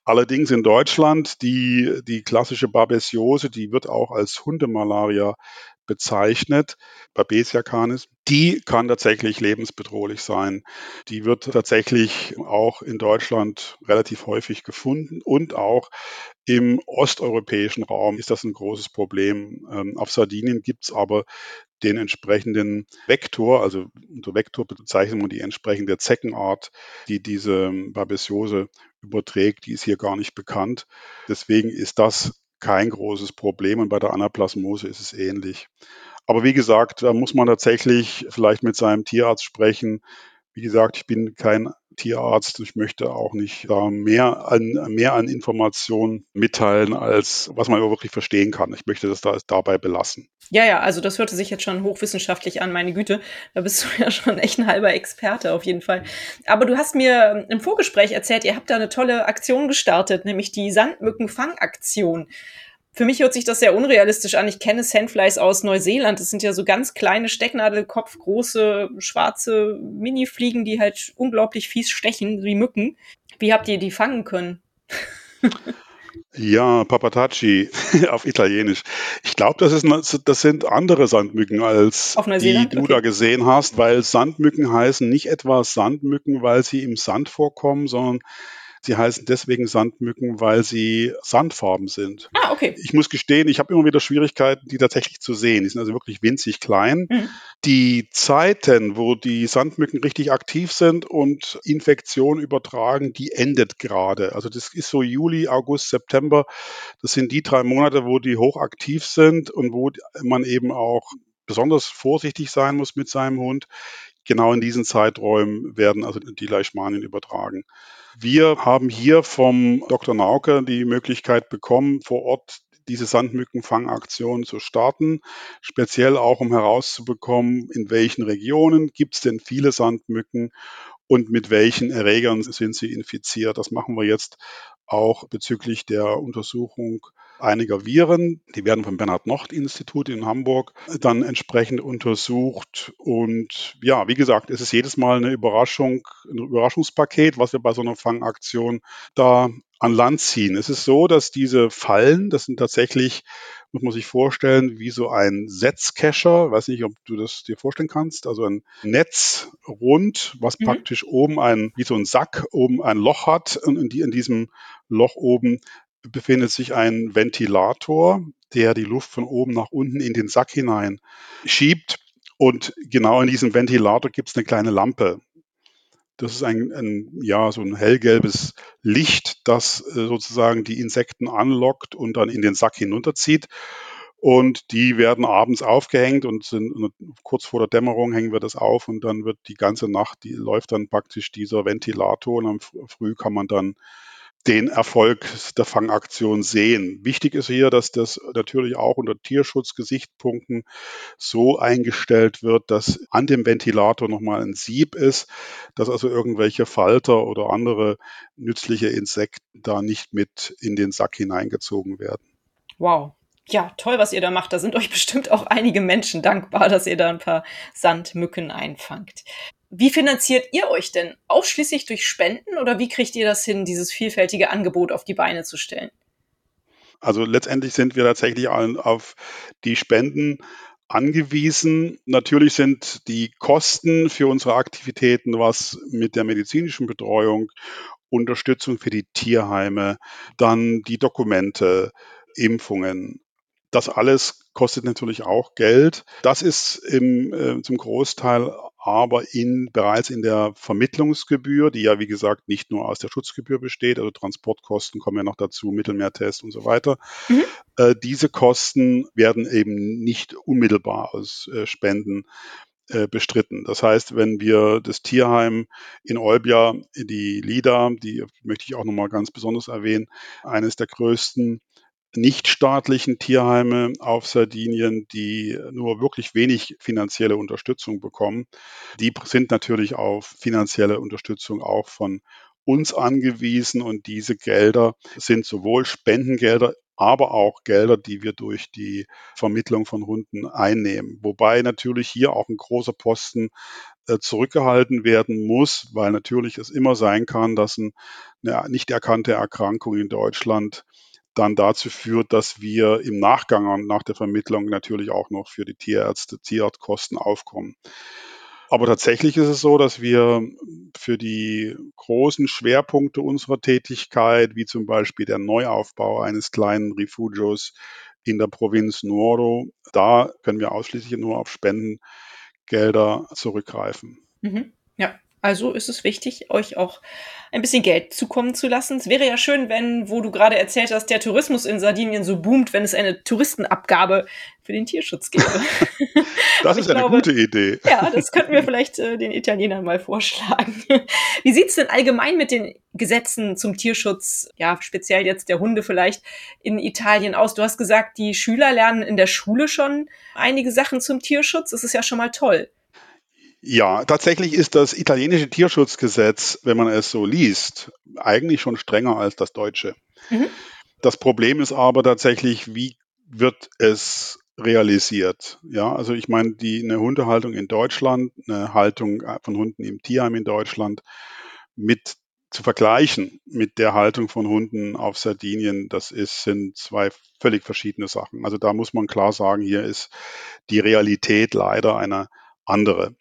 Allerdings in Deutschland, die, die klassische Babesiose, die wird auch als Hundemalaria bezeichnet, Babesia canis, die kann tatsächlich lebensbedrohlich sein. Die wird tatsächlich auch in Deutschland relativ häufig gefunden und auch im osteuropäischen Raum ist das ein großes Problem. Ähm, auf Sardinien gibt es aber den entsprechenden Vektor, also unter Vektor bezeichnen wir die entsprechende Zeckenart, die diese Babesiose überträgt, die ist hier gar nicht bekannt. Deswegen ist das kein großes Problem und bei der Anaplasmose ist es ähnlich. Aber wie gesagt, da muss man tatsächlich vielleicht mit seinem Tierarzt sprechen. Wie gesagt, ich bin kein Tierarzt. Ich möchte auch nicht da mehr an, mehr an Informationen mitteilen, als was man wirklich verstehen kann. Ich möchte das da, dabei belassen. Ja, ja, also das hörte sich jetzt schon hochwissenschaftlich an, meine Güte. Da bist du (laughs) ja schon echt ein halber Experte auf jeden Fall. Aber du hast mir im Vorgespräch erzählt, ihr habt da eine tolle Aktion gestartet, nämlich die Sandmückenfangaktion. Für mich hört sich das sehr unrealistisch an. Ich kenne Sandflies aus Neuseeland. Das sind ja so ganz kleine Stecknadelkopf, große, schwarze Mini-Fliegen, die halt unglaublich fies stechen, wie Mücken. Wie habt ihr die fangen können? Ja, Papatacci (laughs) auf Italienisch. Ich glaube, das, das sind andere Sandmücken, als die du okay. da gesehen hast, weil Sandmücken heißen nicht etwa Sandmücken, weil sie im Sand vorkommen, sondern Sie heißen deswegen Sandmücken, weil sie sandfarben sind. Ah, okay. Ich muss gestehen, ich habe immer wieder Schwierigkeiten, die tatsächlich zu sehen. Die sind also wirklich winzig klein. Mhm. Die Zeiten, wo die Sandmücken richtig aktiv sind und Infektion übertragen, die endet gerade. Also das ist so Juli, August, September. Das sind die drei Monate, wo die hochaktiv sind und wo man eben auch besonders vorsichtig sein muss mit seinem Hund. Genau in diesen Zeiträumen werden also die Leishmanien übertragen. Wir haben hier vom Dr. Nauke die Möglichkeit bekommen, vor Ort diese Sandmückenfangaktion zu starten, speziell auch um herauszubekommen, in welchen Regionen gibt es denn viele Sandmücken und mit welchen Erregern sind sie infiziert. Das machen wir jetzt auch bezüglich der Untersuchung einiger Viren. Die werden vom Bernhard-Nocht-Institut in Hamburg dann entsprechend untersucht. Und ja, wie gesagt, es ist jedes Mal eine Überraschung, ein Überraschungspaket, was wir bei so einer Fangaktion da an Land ziehen. Es ist so, dass diese Fallen, das sind tatsächlich, muss man sich vorstellen, wie so ein Setzkescher. Weiß nicht, ob du das dir vorstellen kannst. Also ein Netz rund, was mhm. praktisch oben ein, wie so ein Sack, oben ein Loch hat. Und in, die, in diesem Loch oben befindet sich ein Ventilator, der die Luft von oben nach unten in den Sack hinein schiebt. Und genau in diesem Ventilator gibt es eine kleine Lampe. Das ist ein, ein, ja, so ein hellgelbes Licht, das äh, sozusagen die Insekten anlockt und dann in den Sack hinunterzieht. Und die werden abends aufgehängt und sind kurz vor der Dämmerung hängen wir das auf und dann wird die ganze Nacht, die läuft dann praktisch dieser Ventilator und am Früh kann man dann den Erfolg der Fangaktion sehen. Wichtig ist hier, dass das natürlich auch unter Tierschutzgesichtspunkten so eingestellt wird, dass an dem Ventilator nochmal ein Sieb ist, dass also irgendwelche Falter oder andere nützliche Insekten da nicht mit in den Sack hineingezogen werden. Wow. Ja, toll, was ihr da macht. Da sind euch bestimmt auch einige Menschen dankbar, dass ihr da ein paar Sandmücken einfangt. Wie finanziert ihr euch denn? Ausschließlich durch Spenden oder wie kriegt ihr das hin, dieses vielfältige Angebot auf die Beine zu stellen? Also letztendlich sind wir tatsächlich auf die Spenden angewiesen. Natürlich sind die Kosten für unsere Aktivitäten, was mit der medizinischen Betreuung, Unterstützung für die Tierheime, dann die Dokumente, Impfungen, das alles kostet natürlich auch Geld. Das ist im, äh, zum Großteil aber in, bereits in der Vermittlungsgebühr, die ja wie gesagt nicht nur aus der Schutzgebühr besteht, also Transportkosten kommen ja noch dazu, Mittelmeertest und so weiter. Mhm. Äh, diese Kosten werden eben nicht unmittelbar aus äh, Spenden äh, bestritten. Das heißt, wenn wir das Tierheim in Olbia, die LIDA, die möchte ich auch nochmal ganz besonders erwähnen, eines der größten nichtstaatlichen Tierheime auf Sardinien, die nur wirklich wenig finanzielle Unterstützung bekommen. Die sind natürlich auf finanzielle Unterstützung auch von uns angewiesen und diese Gelder sind sowohl Spendengelder, aber auch Gelder, die wir durch die Vermittlung von Hunden einnehmen. Wobei natürlich hier auch ein großer Posten äh, zurückgehalten werden muss, weil natürlich es immer sein kann, dass eine nicht erkannte Erkrankung in Deutschland dann dazu führt, dass wir im Nachgang nach der Vermittlung natürlich auch noch für die Tierärzte Tierarztkosten aufkommen. Aber tatsächlich ist es so, dass wir für die großen Schwerpunkte unserer Tätigkeit, wie zum Beispiel der Neuaufbau eines kleinen Refugios in der Provinz Nuoro, da können wir ausschließlich nur auf Spendengelder zurückgreifen. Mhm. Ja, also ist es wichtig, euch auch ein bisschen Geld zukommen zu lassen. Es wäre ja schön, wenn, wo du gerade erzählt hast, der Tourismus in Sardinien so boomt, wenn es eine Touristenabgabe für den Tierschutz gäbe. (laughs) das ist eine glaube, gute Idee. Ja, das könnten wir vielleicht äh, den Italienern mal vorschlagen. (laughs) Wie sieht's denn allgemein mit den Gesetzen zum Tierschutz, ja, speziell jetzt der Hunde vielleicht, in Italien aus? Du hast gesagt, die Schüler lernen in der Schule schon einige Sachen zum Tierschutz. Das ist ja schon mal toll. Ja, tatsächlich ist das italienische Tierschutzgesetz, wenn man es so liest, eigentlich schon strenger als das deutsche. Mhm. Das Problem ist aber tatsächlich, wie wird es realisiert? Ja, also ich meine, die, eine Hundehaltung in Deutschland, eine Haltung von Hunden im Tierheim in Deutschland mit zu vergleichen mit der Haltung von Hunden auf Sardinien, das ist, sind zwei völlig verschiedene Sachen. Also da muss man klar sagen, hier ist die Realität leider eine andere.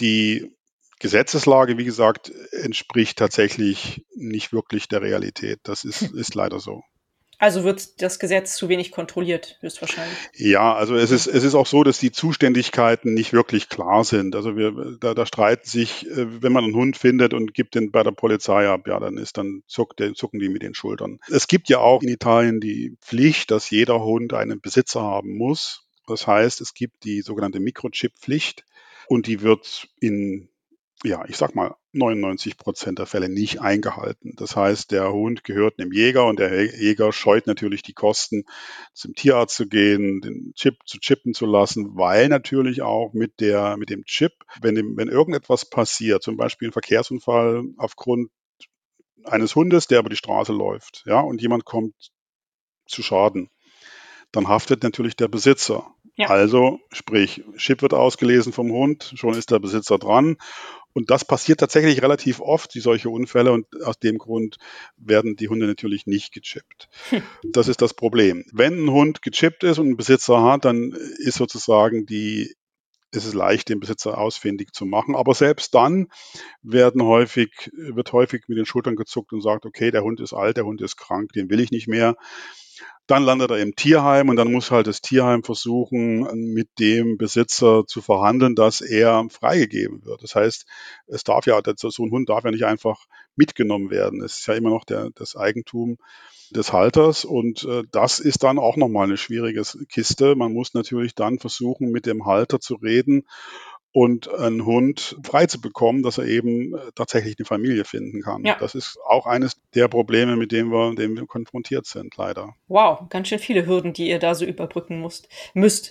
Die Gesetzeslage, wie gesagt, entspricht tatsächlich nicht wirklich der Realität. Das ist, ist leider so. Also wird das Gesetz zu wenig kontrolliert, höchstwahrscheinlich. Ja, also es ist, es ist auch so, dass die Zuständigkeiten nicht wirklich klar sind. Also wir, da, da streiten sich, äh, wenn man einen Hund findet und gibt den bei der Polizei ab, ja, dann ist, dann zuckt, zucken die mit den Schultern. Es gibt ja auch in Italien die Pflicht, dass jeder Hund einen Besitzer haben muss. Das heißt, es gibt die sogenannte Mikrochip-Pflicht und die wird in, ja, ich sag mal, 99 Prozent der Fälle nicht eingehalten. Das heißt, der Hund gehört einem Jäger und der Jäger scheut natürlich die Kosten, zum Tierarzt zu gehen, den Chip zu chippen zu lassen, weil natürlich auch mit der, mit dem Chip, wenn, dem, wenn irgendetwas passiert, zum Beispiel ein Verkehrsunfall aufgrund eines Hundes, der über die Straße läuft, ja, und jemand kommt zu Schaden, dann haftet natürlich der Besitzer. Ja. Also, sprich, Chip wird ausgelesen vom Hund, schon ist der Besitzer dran. Und das passiert tatsächlich relativ oft, die solche Unfälle, und aus dem Grund werden die Hunde natürlich nicht gechippt. Hm. Das ist das Problem. Wenn ein Hund gechippt ist und einen Besitzer hat, dann ist sozusagen die ist es leicht, den Besitzer ausfindig zu machen. Aber selbst dann werden häufig, wird häufig mit den Schultern gezuckt und sagt, okay, der Hund ist alt, der Hund ist krank, den will ich nicht mehr. Dann landet er im Tierheim und dann muss halt das Tierheim versuchen, mit dem Besitzer zu verhandeln, dass er freigegeben wird. Das heißt, es darf ja, so ein Hund darf ja nicht einfach mitgenommen werden. Es ist ja immer noch der, das Eigentum des Halters und äh, das ist dann auch nochmal eine schwierige Kiste. Man muss natürlich dann versuchen, mit dem Halter zu reden und einen Hund frei zu bekommen, dass er eben äh, tatsächlich eine Familie finden kann. Ja. Das ist auch eines der Probleme, mit denen wir, denen wir konfrontiert sind, leider. Wow, ganz schön viele Hürden, die ihr da so überbrücken musst, müsst.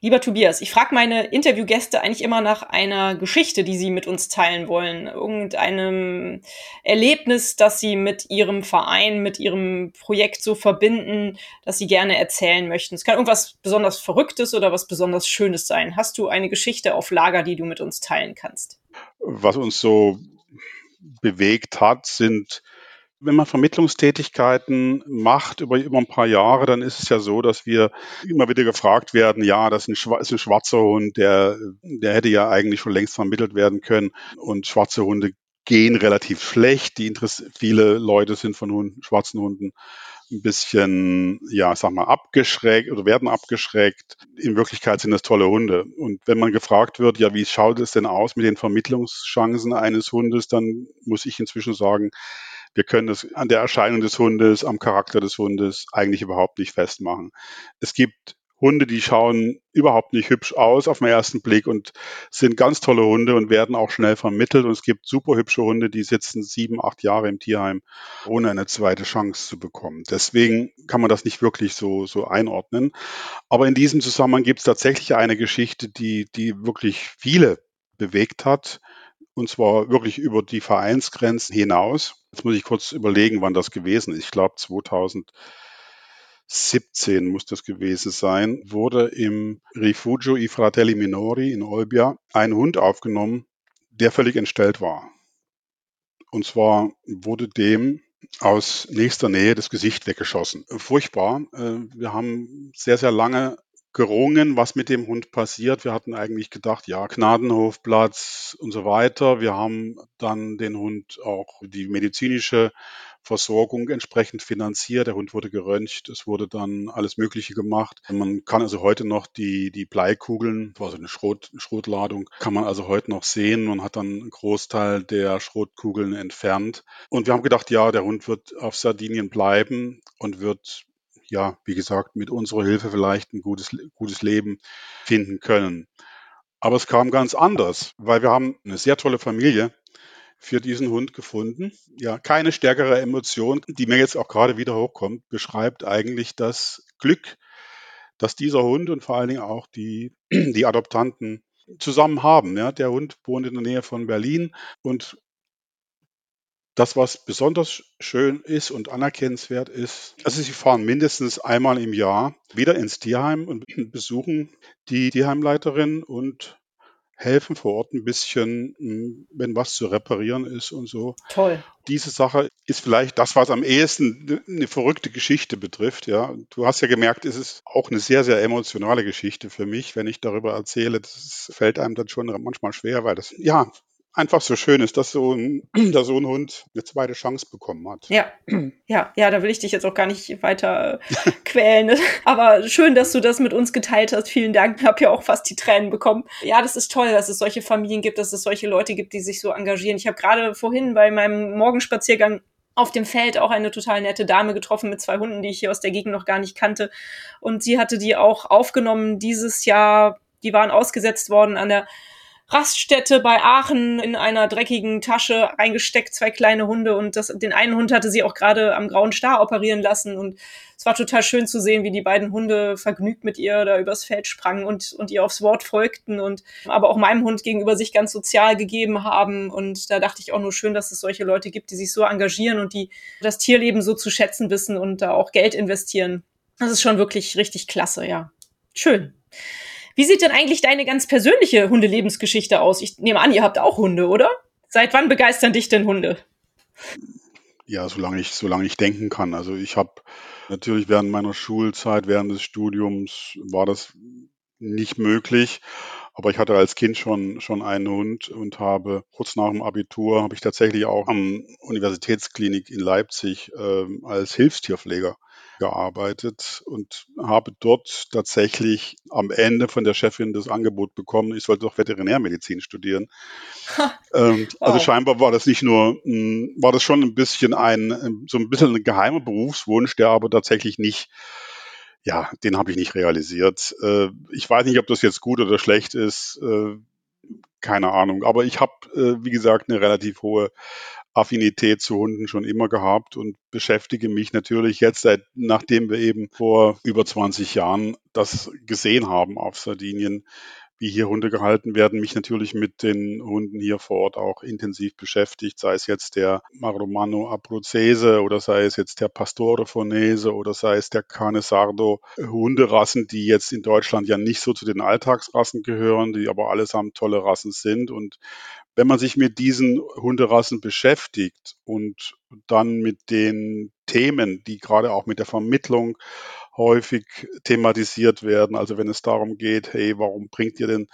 Lieber Tobias, ich frage meine Interviewgäste eigentlich immer nach einer Geschichte, die sie mit uns teilen wollen. Irgendeinem Erlebnis, das sie mit ihrem Verein, mit ihrem Projekt so verbinden, das sie gerne erzählen möchten. Es kann irgendwas besonders Verrücktes oder was besonders Schönes sein. Hast du eine Geschichte auf Lager, die du mit uns teilen kannst? Was uns so bewegt hat, sind wenn man Vermittlungstätigkeiten macht über, über ein paar Jahre, dann ist es ja so, dass wir immer wieder gefragt werden, ja, das ist ein, ist ein schwarzer Hund, der, der hätte ja eigentlich schon längst vermittelt werden können. Und schwarze Hunde gehen relativ schlecht. Die Interess viele Leute sind von Hunden, schwarzen Hunden ein bisschen, ja, sag mal, abgeschreckt oder werden abgeschreckt. In Wirklichkeit sind das tolle Hunde. Und wenn man gefragt wird, ja, wie schaut es denn aus mit den Vermittlungschancen eines Hundes, dann muss ich inzwischen sagen, wir können es an der Erscheinung des Hundes, am Charakter des Hundes eigentlich überhaupt nicht festmachen. Es gibt Hunde, die schauen überhaupt nicht hübsch aus auf den ersten Blick und sind ganz tolle Hunde und werden auch schnell vermittelt. Und es gibt super hübsche Hunde, die sitzen sieben, acht Jahre im Tierheim, ohne eine zweite Chance zu bekommen. Deswegen kann man das nicht wirklich so, so einordnen. Aber in diesem Zusammenhang gibt es tatsächlich eine Geschichte, die, die wirklich viele bewegt hat. Und zwar wirklich über die Vereinsgrenzen hinaus. Jetzt muss ich kurz überlegen, wann das gewesen ist. Ich glaube 2000. 17 muss das gewesen sein, wurde im Rifugio I Fratelli Minori in Olbia ein Hund aufgenommen, der völlig entstellt war. Und zwar wurde dem aus nächster Nähe das Gesicht weggeschossen. Furchtbar. Äh, wir haben sehr, sehr lange gerungen, was mit dem Hund passiert. Wir hatten eigentlich gedacht, ja, Gnadenhofplatz und so weiter. Wir haben dann den Hund auch die medizinische Versorgung entsprechend finanziert. Der Hund wurde geröntgt, es wurde dann alles Mögliche gemacht. Man kann also heute noch die, die Bleikugeln, das war so eine Schrot, Schrotladung, kann man also heute noch sehen. Man hat dann einen Großteil der Schrotkugeln entfernt. Und wir haben gedacht, ja, der Hund wird auf Sardinien bleiben und wird ja, wie gesagt, mit unserer Hilfe vielleicht ein gutes, gutes Leben finden können. Aber es kam ganz anders, weil wir haben eine sehr tolle Familie für diesen Hund gefunden. Ja, keine stärkere Emotion, die mir jetzt auch gerade wieder hochkommt, beschreibt eigentlich das Glück, dass dieser Hund und vor allen Dingen auch die, die Adoptanten zusammen haben. Ja, der Hund wohnt in der Nähe von Berlin und das, was besonders schön ist und anerkennenswert ist, also sie fahren mindestens einmal im Jahr wieder ins Tierheim und (clears throat) besuchen die Tierheimleiterin und helfen vor Ort ein bisschen, hm, wenn was zu reparieren ist und so. Toll. Diese Sache ist vielleicht das, was am ehesten eine verrückte Geschichte betrifft. Ja, du hast ja gemerkt, es ist auch eine sehr, sehr emotionale Geschichte für mich, wenn ich darüber erzähle. Das fällt einem dann schon manchmal schwer, weil das ja einfach so schön ist, dass so ein, (clears throat) dass so ein Hund eine zweite Chance bekommen hat. Ja, (clears throat) ja, ja, da will ich dich jetzt auch gar nicht weiter äh, (laughs) quälen. Aber schön, dass du das mit uns geteilt hast. Vielen Dank. Ich habe ja auch fast die Tränen bekommen. Ja, das ist toll, dass es solche Familien gibt, dass es solche Leute gibt, die sich so engagieren. Ich habe gerade vorhin bei meinem Morgenspaziergang auf dem Feld auch eine total nette Dame getroffen mit zwei Hunden, die ich hier aus der Gegend noch gar nicht kannte. Und sie hatte die auch aufgenommen dieses Jahr. Die waren ausgesetzt worden an der Raststätte bei Aachen in einer dreckigen Tasche eingesteckt, zwei kleine Hunde und das, den einen Hund hatte sie auch gerade am grauen Star operieren lassen und es war total schön zu sehen, wie die beiden Hunde vergnügt mit ihr da übers Feld sprangen und, und ihr aufs Wort folgten und aber auch meinem Hund gegenüber sich ganz sozial gegeben haben und da dachte ich auch nur schön, dass es solche Leute gibt, die sich so engagieren und die das Tierleben so zu schätzen wissen und da auch Geld investieren. Das ist schon wirklich richtig klasse, ja. Schön. Wie sieht denn eigentlich deine ganz persönliche Hundelebensgeschichte aus? Ich nehme an, ihr habt auch Hunde, oder? Seit wann begeistern dich denn Hunde? Ja, solange ich, solange ich denken kann. Also ich habe natürlich während meiner Schulzeit, während des Studiums war das nicht möglich. Aber ich hatte als Kind schon, schon einen Hund und habe kurz nach dem Abitur habe ich tatsächlich auch am Universitätsklinik in Leipzig äh, als Hilfstierpfleger gearbeitet und habe dort tatsächlich am Ende von der Chefin das Angebot bekommen, ich sollte doch Veterinärmedizin studieren. (laughs) ähm, also wow. Also scheinbar war das nicht nur, mh, hm, war das schon ein bisschen ein, so ein bisschen ein geheimer Berufswunsch, der aber tatsächlich nicht ja, den habe ich nicht realisiert. Äh, ich weiß nicht, ob das jetzt gut oder schlecht ist. Äh, keine Ahnung. Aber ich habe, äh, wie gesagt, eine relativ hohe Affinität zu Hunden schon immer gehabt und beschäftige mich natürlich jetzt, seit, nachdem wir eben vor über 20 Jahren das gesehen haben auf Sardinien, wie hier Hunde gehalten werden, mich natürlich mit den Hunden hier vor Ort auch intensiv beschäftigt, sei es jetzt der Maromano Abruzzese oder sei es jetzt der Pastore Fornese oder sei es der Cane Sardo, Hunderassen, die jetzt in Deutschland ja nicht so zu den Alltagsrassen gehören, die aber allesamt tolle Rassen sind und wenn man sich mit diesen Hunderassen beschäftigt und dann mit den Themen, die gerade auch mit der Vermittlung häufig thematisiert werden, also wenn es darum geht, hey, warum bringt ihr denn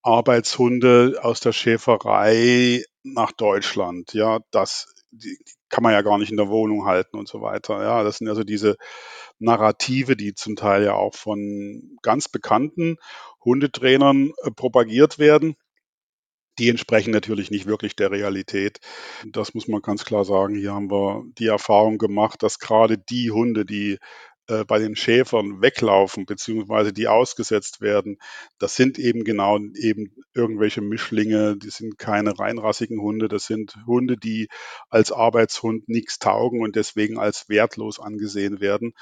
Arbeitshunde aus der Schäferei nach Deutschland? Ja, das, die, kann man ja gar nicht in der Wohnung halten und so weiter. Ja, das sind also diese Narrative, die zum Teil ja auch von ganz bekannten Hundetrainern äh, propagiert werden. Die entsprechen natürlich nicht wirklich der Realität. Das muss man ganz klar sagen. Hier haben wir die Erfahrung gemacht, dass gerade die Hunde, die äh, bei den Schäfern weglaufen, beziehungsweise die ausgesetzt werden, das sind eben genau eben irgendwelche Mischlinge, die sind keine reinrassigen Hunde, das sind Hunde, die als Arbeitshund nichts taugen und deswegen als wertlos angesehen werden.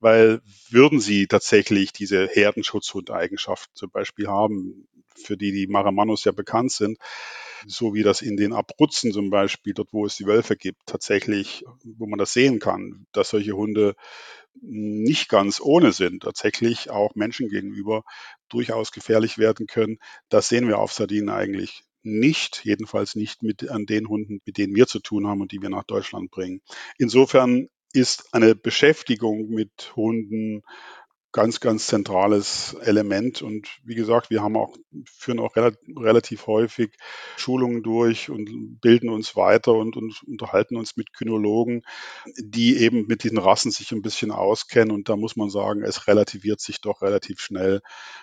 Weil würden sie tatsächlich diese Herdenschutzhundeigenschaften zum Beispiel haben, für die die Maramanos ja bekannt sind, so wie das in den Abruzzen zum Beispiel, dort wo es die Wölfe gibt, tatsächlich, wo man das sehen kann, dass solche Hunde nicht ganz ohne sind, tatsächlich auch Menschen gegenüber durchaus gefährlich werden können. Das sehen wir auf Sardinen eigentlich nicht, jedenfalls nicht mit an den Hunden, mit denen wir zu tun haben und die wir nach Deutschland bringen. Insofern ist eine Beschäftigung mit Hunden ganz, ganz zentrales Element. Und wie gesagt, wir haben auch, führen auch relativ häufig Schulungen durch und bilden uns weiter und, und unterhalten uns mit Kynologen, die eben mit diesen Rassen sich ein bisschen auskennen. Und da muss man sagen, es relativiert sich doch relativ schnell,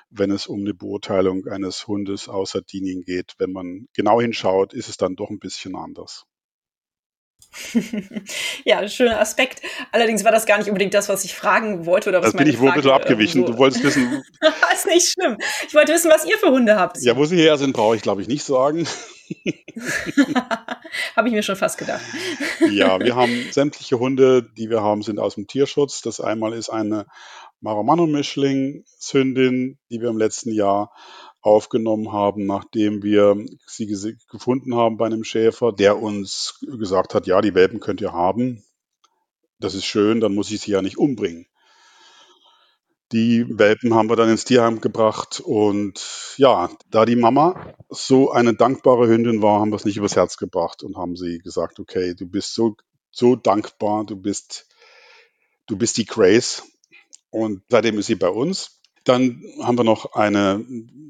wenn es um eine Beurteilung eines Hundes aus Sardinien geht. Wenn man genau hinschaut, ist es dann doch ein bisschen anders. (laughs) ja, schöner Aspekt. Allerdings war das gar nicht unbedingt das, was ich fragen wollte oder was Das bin ich wohl bisschen abgewichen. So. Du wolltest wissen. (laughs) ist nicht schlimm. Ich wollte wissen, was ihr für Hunde habt. Ja, wo sie her sind, brauche ich, glaube ich, nicht sagen. (laughs) Habe ich mir schon fast gedacht. ja, wir haben sämtliche Hunde, die wir haben, sind aus dem Tierschutz. Das einmal ist eine Maromano-Mischling-Sündin, die wir im letzten Jahr aufgenommen haben, nachdem wir sie gefunden haben bei einem Schäfer, der uns gesagt hat, ja, die Welpen könnt ihr haben. Das ist schön, dann muss ich sie ja nicht umbringen. Die Welpen haben wir dann ins Tierheim gebracht und ja, da die Mama so eine dankbare Hündin war, haben wir es nicht übers Herz gebracht und haben sie gesagt, okay, du bist so, so dankbar, du bist, du bist die Grace und seitdem ist sie bei uns. Dann haben wir noch eine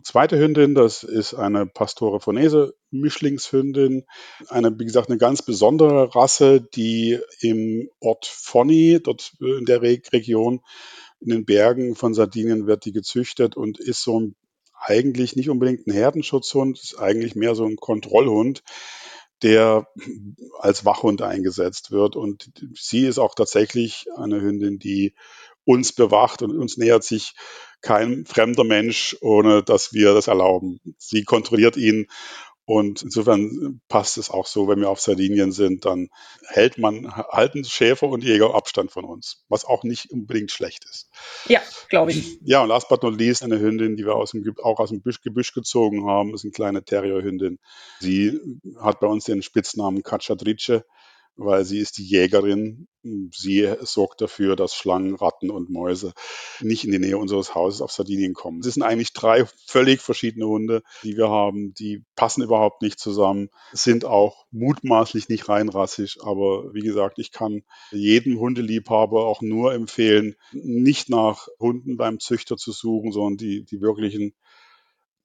zweite Hündin, das ist eine Pastore Fonese Mischlingshündin. Eine, wie gesagt, eine ganz besondere Rasse, die im Ort Fonni, dort in der Region, in den Bergen von Sardinien wird die gezüchtet und ist so ein, eigentlich nicht unbedingt ein Herdenschutzhund, ist eigentlich mehr so ein Kontrollhund, der als Wachhund eingesetzt wird. Und sie ist auch tatsächlich eine Hündin, die uns bewacht und uns nähert sich kein fremder Mensch, ohne dass wir das erlauben. Sie kontrolliert ihn und insofern passt es auch so, wenn wir auf Sardinien sind, dann hält man, halten Schäfer und Jäger Abstand von uns, was auch nicht unbedingt schlecht ist. Ja, glaube ich. Ja, und last but not least eine Hündin, die wir aus dem, auch aus dem Gebüsch, gezogen haben, ist eine kleine Terrierhündin. Sie hat bei uns den Spitznamen Cacciatrice weil sie ist die Jägerin. Sie sorgt dafür, dass Schlangen, Ratten und Mäuse nicht in die Nähe unseres Hauses auf Sardinien kommen. Es sind eigentlich drei völlig verschiedene Hunde, die wir haben. Die passen überhaupt nicht zusammen, sind auch mutmaßlich nicht reinrassig. Aber wie gesagt, ich kann jedem Hundeliebhaber auch nur empfehlen, nicht nach Hunden beim Züchter zu suchen, sondern die, die wirklichen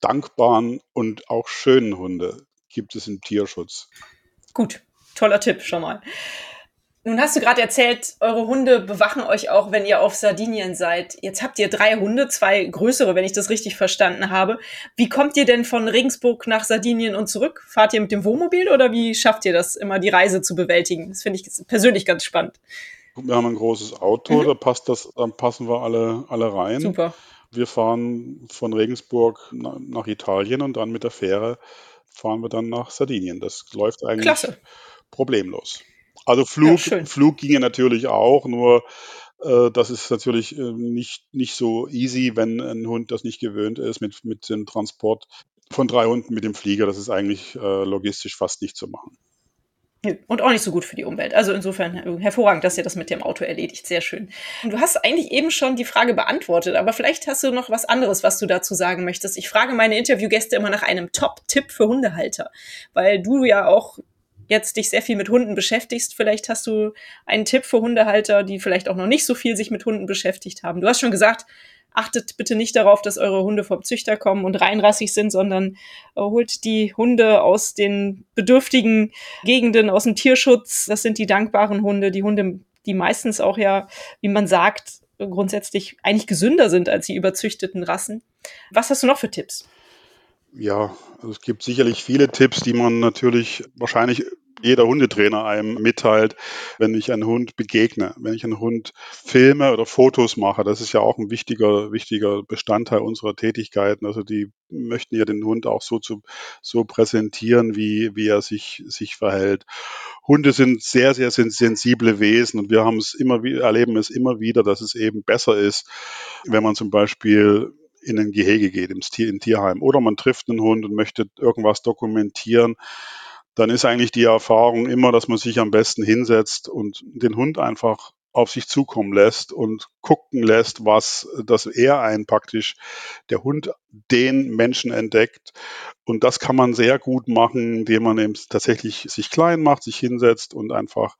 dankbaren und auch schönen Hunde gibt es im Tierschutz. Gut, toller Tipp schon mal. Nun hast du gerade erzählt, eure Hunde bewachen euch auch, wenn ihr auf Sardinien seid. Jetzt habt ihr drei Hunde, zwei größere, wenn ich das richtig verstanden habe. Wie kommt ihr denn von Regensburg nach Sardinien und zurück? Fahrt ihr mit dem Wohnmobil oder wie schafft ihr das, immer die Reise zu bewältigen? Das finde ich persönlich ganz spannend. Wir haben ein großes Auto, mhm. da passt das, dann passen wir alle, alle rein. Super. Wir fahren von Regensburg nach Italien und dann mit der Fähre fahren wir dann nach Sardinien. Das läuft eigentlich. Klasse problemlos. Also Flug, ja, Flug ginge natürlich auch, nur äh, das ist natürlich äh, nicht, nicht so easy, wenn ein Hund das nicht gewöhnt ist mit, mit dem Transport von drei Hunden mit dem Flieger. Das ist eigentlich äh, logistisch fast nicht zu machen. Und auch nicht so gut für die Umwelt. Also insofern äh, hervorragend, dass ihr das mit dem Auto erledigt. Sehr schön. Du hast eigentlich eben schon die Frage beantwortet, aber vielleicht hast du noch was anderes, was du dazu sagen möchtest. Ich frage meine Interviewgäste immer nach einem Top-Tipp für Hundehalter, weil du ja auch jetzt dich sehr viel mit Hunden beschäftigst, vielleicht hast du einen Tipp für Hundehalter, die vielleicht auch noch nicht so viel sich mit Hunden beschäftigt haben. Du hast schon gesagt, achtet bitte nicht darauf, dass eure Hunde vom Züchter kommen und reinrassig sind, sondern äh, holt die Hunde aus den bedürftigen Gegenden, aus dem Tierschutz. Das sind die dankbaren Hunde, die Hunde, die meistens auch ja, wie man sagt, grundsätzlich eigentlich gesünder sind als die überzüchteten Rassen. Was hast du noch für Tipps? Ja, also es gibt sicherlich viele Tipps, die man natürlich wahrscheinlich jeder Hundetrainer einem mitteilt, wenn ich einen Hund begegne, wenn ich einen Hund filme oder Fotos mache. Das ist ja auch ein wichtiger, wichtiger Bestandteil unserer Tätigkeiten. Also die möchten ja den Hund auch so zu, so präsentieren, wie, wie er sich, sich verhält. Hunde sind sehr, sehr sensible Wesen und wir haben es immer erleben es immer wieder, dass es eben besser ist, wenn man zum Beispiel in ein Gehege geht, ins Tier, in Tierheim. Oder man trifft einen Hund und möchte irgendwas dokumentieren. Dann ist eigentlich die Erfahrung immer, dass man sich am besten hinsetzt und den Hund einfach auf sich zukommen lässt und gucken lässt, was, dass er ein praktisch, der Hund den Menschen entdeckt. Und das kann man sehr gut machen, indem man eben tatsächlich sich klein macht, sich hinsetzt und einfach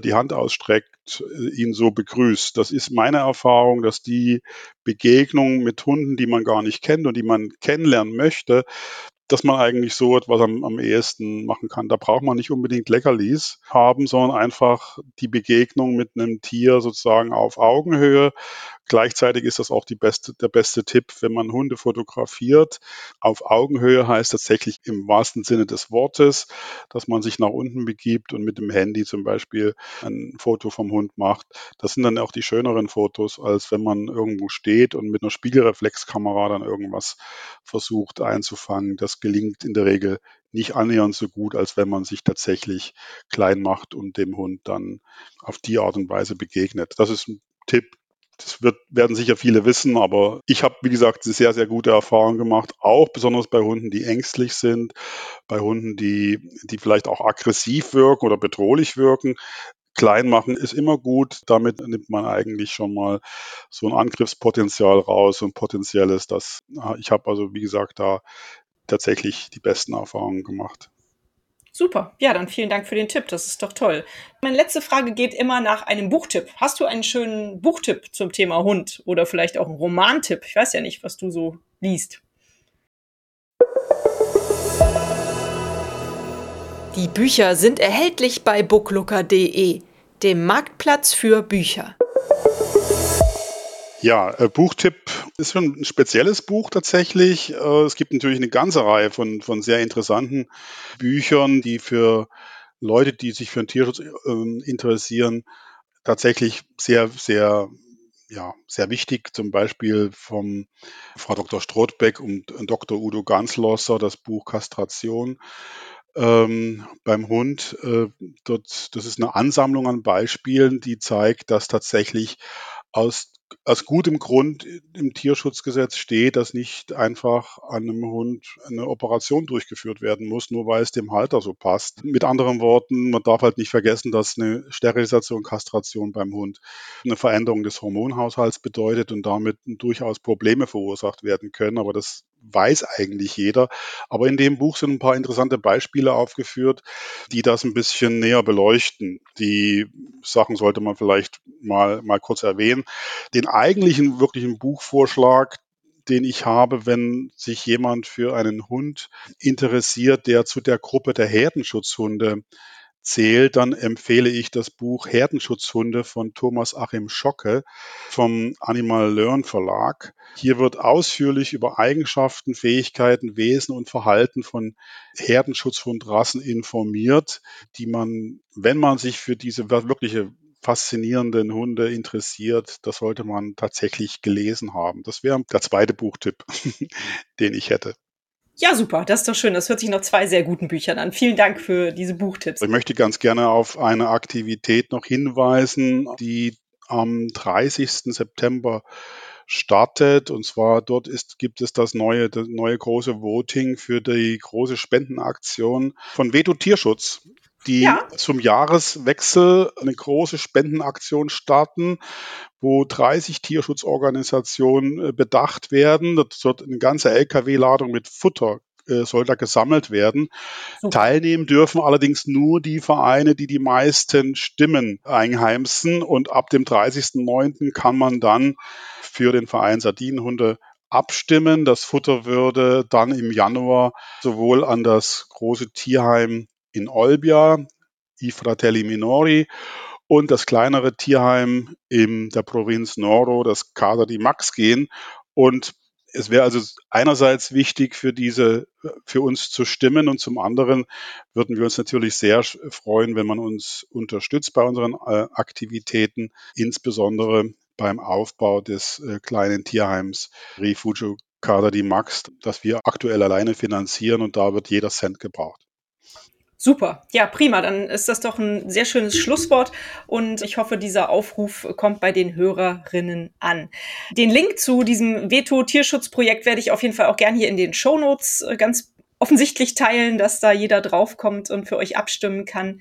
die Hand ausstreckt, äh, ihn so begrüßt. Das ist meine Erfahrung, dass die Begegnung mit Hunden, die man gar nicht kennt und die man kennenlernen möchte, dass man eigentlich so etwas am, am ehesten machen kann. Da braucht man nicht unbedingt Leckerlis haben, sondern einfach die Begegnung mit einem Tier sozusagen auf Augenhöhe. Gleichzeitig ist das auch die beste, der beste Tipp, wenn man Hunde fotografiert. Auf Augenhöhe heißt tatsächlich im wahrsten Sinne des Wortes, dass man sich nach unten begibt und mit dem Handy zum Beispiel ein Foto vom Hund macht. Das sind dann auch die schöneren Fotos, als wenn man irgendwo steht und mit einer Spiegelreflexkamera dann irgendwas versucht einzufangen. Das gelingt in der Regel nicht annähernd so gut, als wenn man sich tatsächlich klein macht und dem Hund dann auf die Art und Weise begegnet. Das ist ein Tipp, das wird, werden sicher viele wissen, aber ich habe, wie gesagt, sehr, sehr gute Erfahrungen gemacht, auch besonders bei Hunden, die ängstlich sind, bei Hunden, die, die vielleicht auch aggressiv wirken oder bedrohlich wirken. Klein machen ist immer gut. Damit nimmt man eigentlich schon mal so ein Angriffspotenzial raus und potenzielles. Das, ich habe also, wie gesagt, da tatsächlich die besten Erfahrungen gemacht. Super. Ja, dann vielen Dank für den Tipp. Das ist doch toll. Meine letzte Frage geht immer nach einem Buchtipp. Hast du einen schönen Buchtipp zum Thema Hund oder vielleicht auch einen Romantipp? Ich weiß ja nicht, was du so liest. Die Bücher sind erhältlich bei booklooker.de, dem Marktplatz für Bücher. Ja, äh, Buchtipp ist schon ein spezielles Buch tatsächlich. Äh, es gibt natürlich eine ganze Reihe von, von sehr interessanten Büchern, die für Leute, die sich für den Tierschutz äh, interessieren, tatsächlich sehr, sehr, ja, sehr wichtig. Zum Beispiel vom Frau Dr. Strothbeck und Dr. Udo Ganslosser, das Buch Kastration. Ähm, beim Hund, äh, dort, das ist eine Ansammlung an Beispielen, die zeigt, dass tatsächlich aus aus gutem Grund im Tierschutzgesetz steht, dass nicht einfach einem Hund eine Operation durchgeführt werden muss, nur weil es dem Halter so passt. Mit anderen Worten, man darf halt nicht vergessen, dass eine Sterilisation, Kastration beim Hund eine Veränderung des Hormonhaushalts bedeutet und damit durchaus Probleme verursacht werden können. Aber das weiß eigentlich jeder. Aber in dem Buch sind ein paar interessante Beispiele aufgeführt, die das ein bisschen näher beleuchten. Die Sachen sollte man vielleicht mal, mal kurz erwähnen. Den eigentlichen wirklichen Buchvorschlag, den ich habe, wenn sich jemand für einen Hund interessiert, der zu der Gruppe der Herdenschutzhunde zählt, dann empfehle ich das Buch Herdenschutzhunde von Thomas Achim Schocke vom Animal Learn Verlag. Hier wird ausführlich über Eigenschaften, Fähigkeiten, Wesen und Verhalten von Herdenschutzhundrassen informiert, die man, wenn man sich für diese wirkliche faszinierenden Hunde interessiert, das sollte man tatsächlich gelesen haben. Das wäre der zweite Buchtipp, (laughs) den ich hätte. Ja, super, das ist doch schön. Das hört sich nach zwei sehr guten Büchern an. Vielen Dank für diese Buchtipps. Ich möchte ganz gerne auf eine Aktivität noch hinweisen, die am 30. September startet. Und zwar dort ist, gibt es das neue, das neue große Voting für die große Spendenaktion von Veto Tierschutz die ja. zum Jahreswechsel eine große Spendenaktion starten, wo 30 Tierschutzorganisationen äh, bedacht werden. Das wird eine ganze Lkw-Ladung mit Futter äh, soll da gesammelt werden. Super. Teilnehmen dürfen allerdings nur die Vereine, die die meisten Stimmen einheimsen. Und ab dem 30.09. kann man dann für den Verein Sardinenhunde abstimmen. Das Futter würde dann im Januar sowohl an das große Tierheim in Olbia, I Fratelli Minori, und das kleinere Tierheim in der Provinz Noro, das Casa di Max gehen. Und es wäre also einerseits wichtig für diese, für uns zu stimmen und zum anderen würden wir uns natürlich sehr freuen, wenn man uns unterstützt bei unseren äh, Aktivitäten, insbesondere beim Aufbau des äh, kleinen Tierheims Refugio Casa di Max, das wir aktuell alleine finanzieren und da wird jeder Cent gebraucht. Super. Ja, prima. Dann ist das doch ein sehr schönes Schlusswort und ich hoffe, dieser Aufruf kommt bei den Hörerinnen an. Den Link zu diesem Veto-Tierschutzprojekt werde ich auf jeden Fall auch gern hier in den Show Notes äh, ganz offensichtlich teilen, dass da jeder draufkommt und für euch abstimmen kann.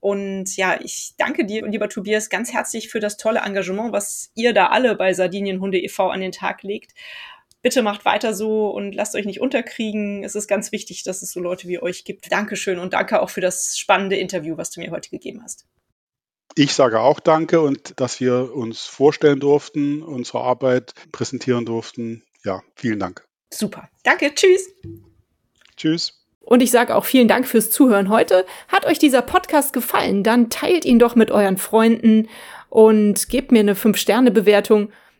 Und ja, ich danke dir, lieber Tobias, ganz herzlich für das tolle Engagement, was ihr da alle bei Sardinienhunde e.V. an den Tag legt bitte macht weiter so und lasst euch nicht unterkriegen. Es ist ganz wichtig, dass es so Leute wie euch gibt. Dankeschön und danke auch für das spannende Interview, was du mir heute gegeben hast. Ich sage auch Danke und dass wir uns vorstellen durften, unsere Arbeit präsentieren durften. Ja, vielen Dank. Super. Danke. Tschüss. Tschüss. Und ich sage auch vielen Dank fürs Zuhören heute. Hat euch dieser Podcast gefallen, dann teilt ihn doch mit euren Freunden und gebt mir eine 5-Sterne-Bewertung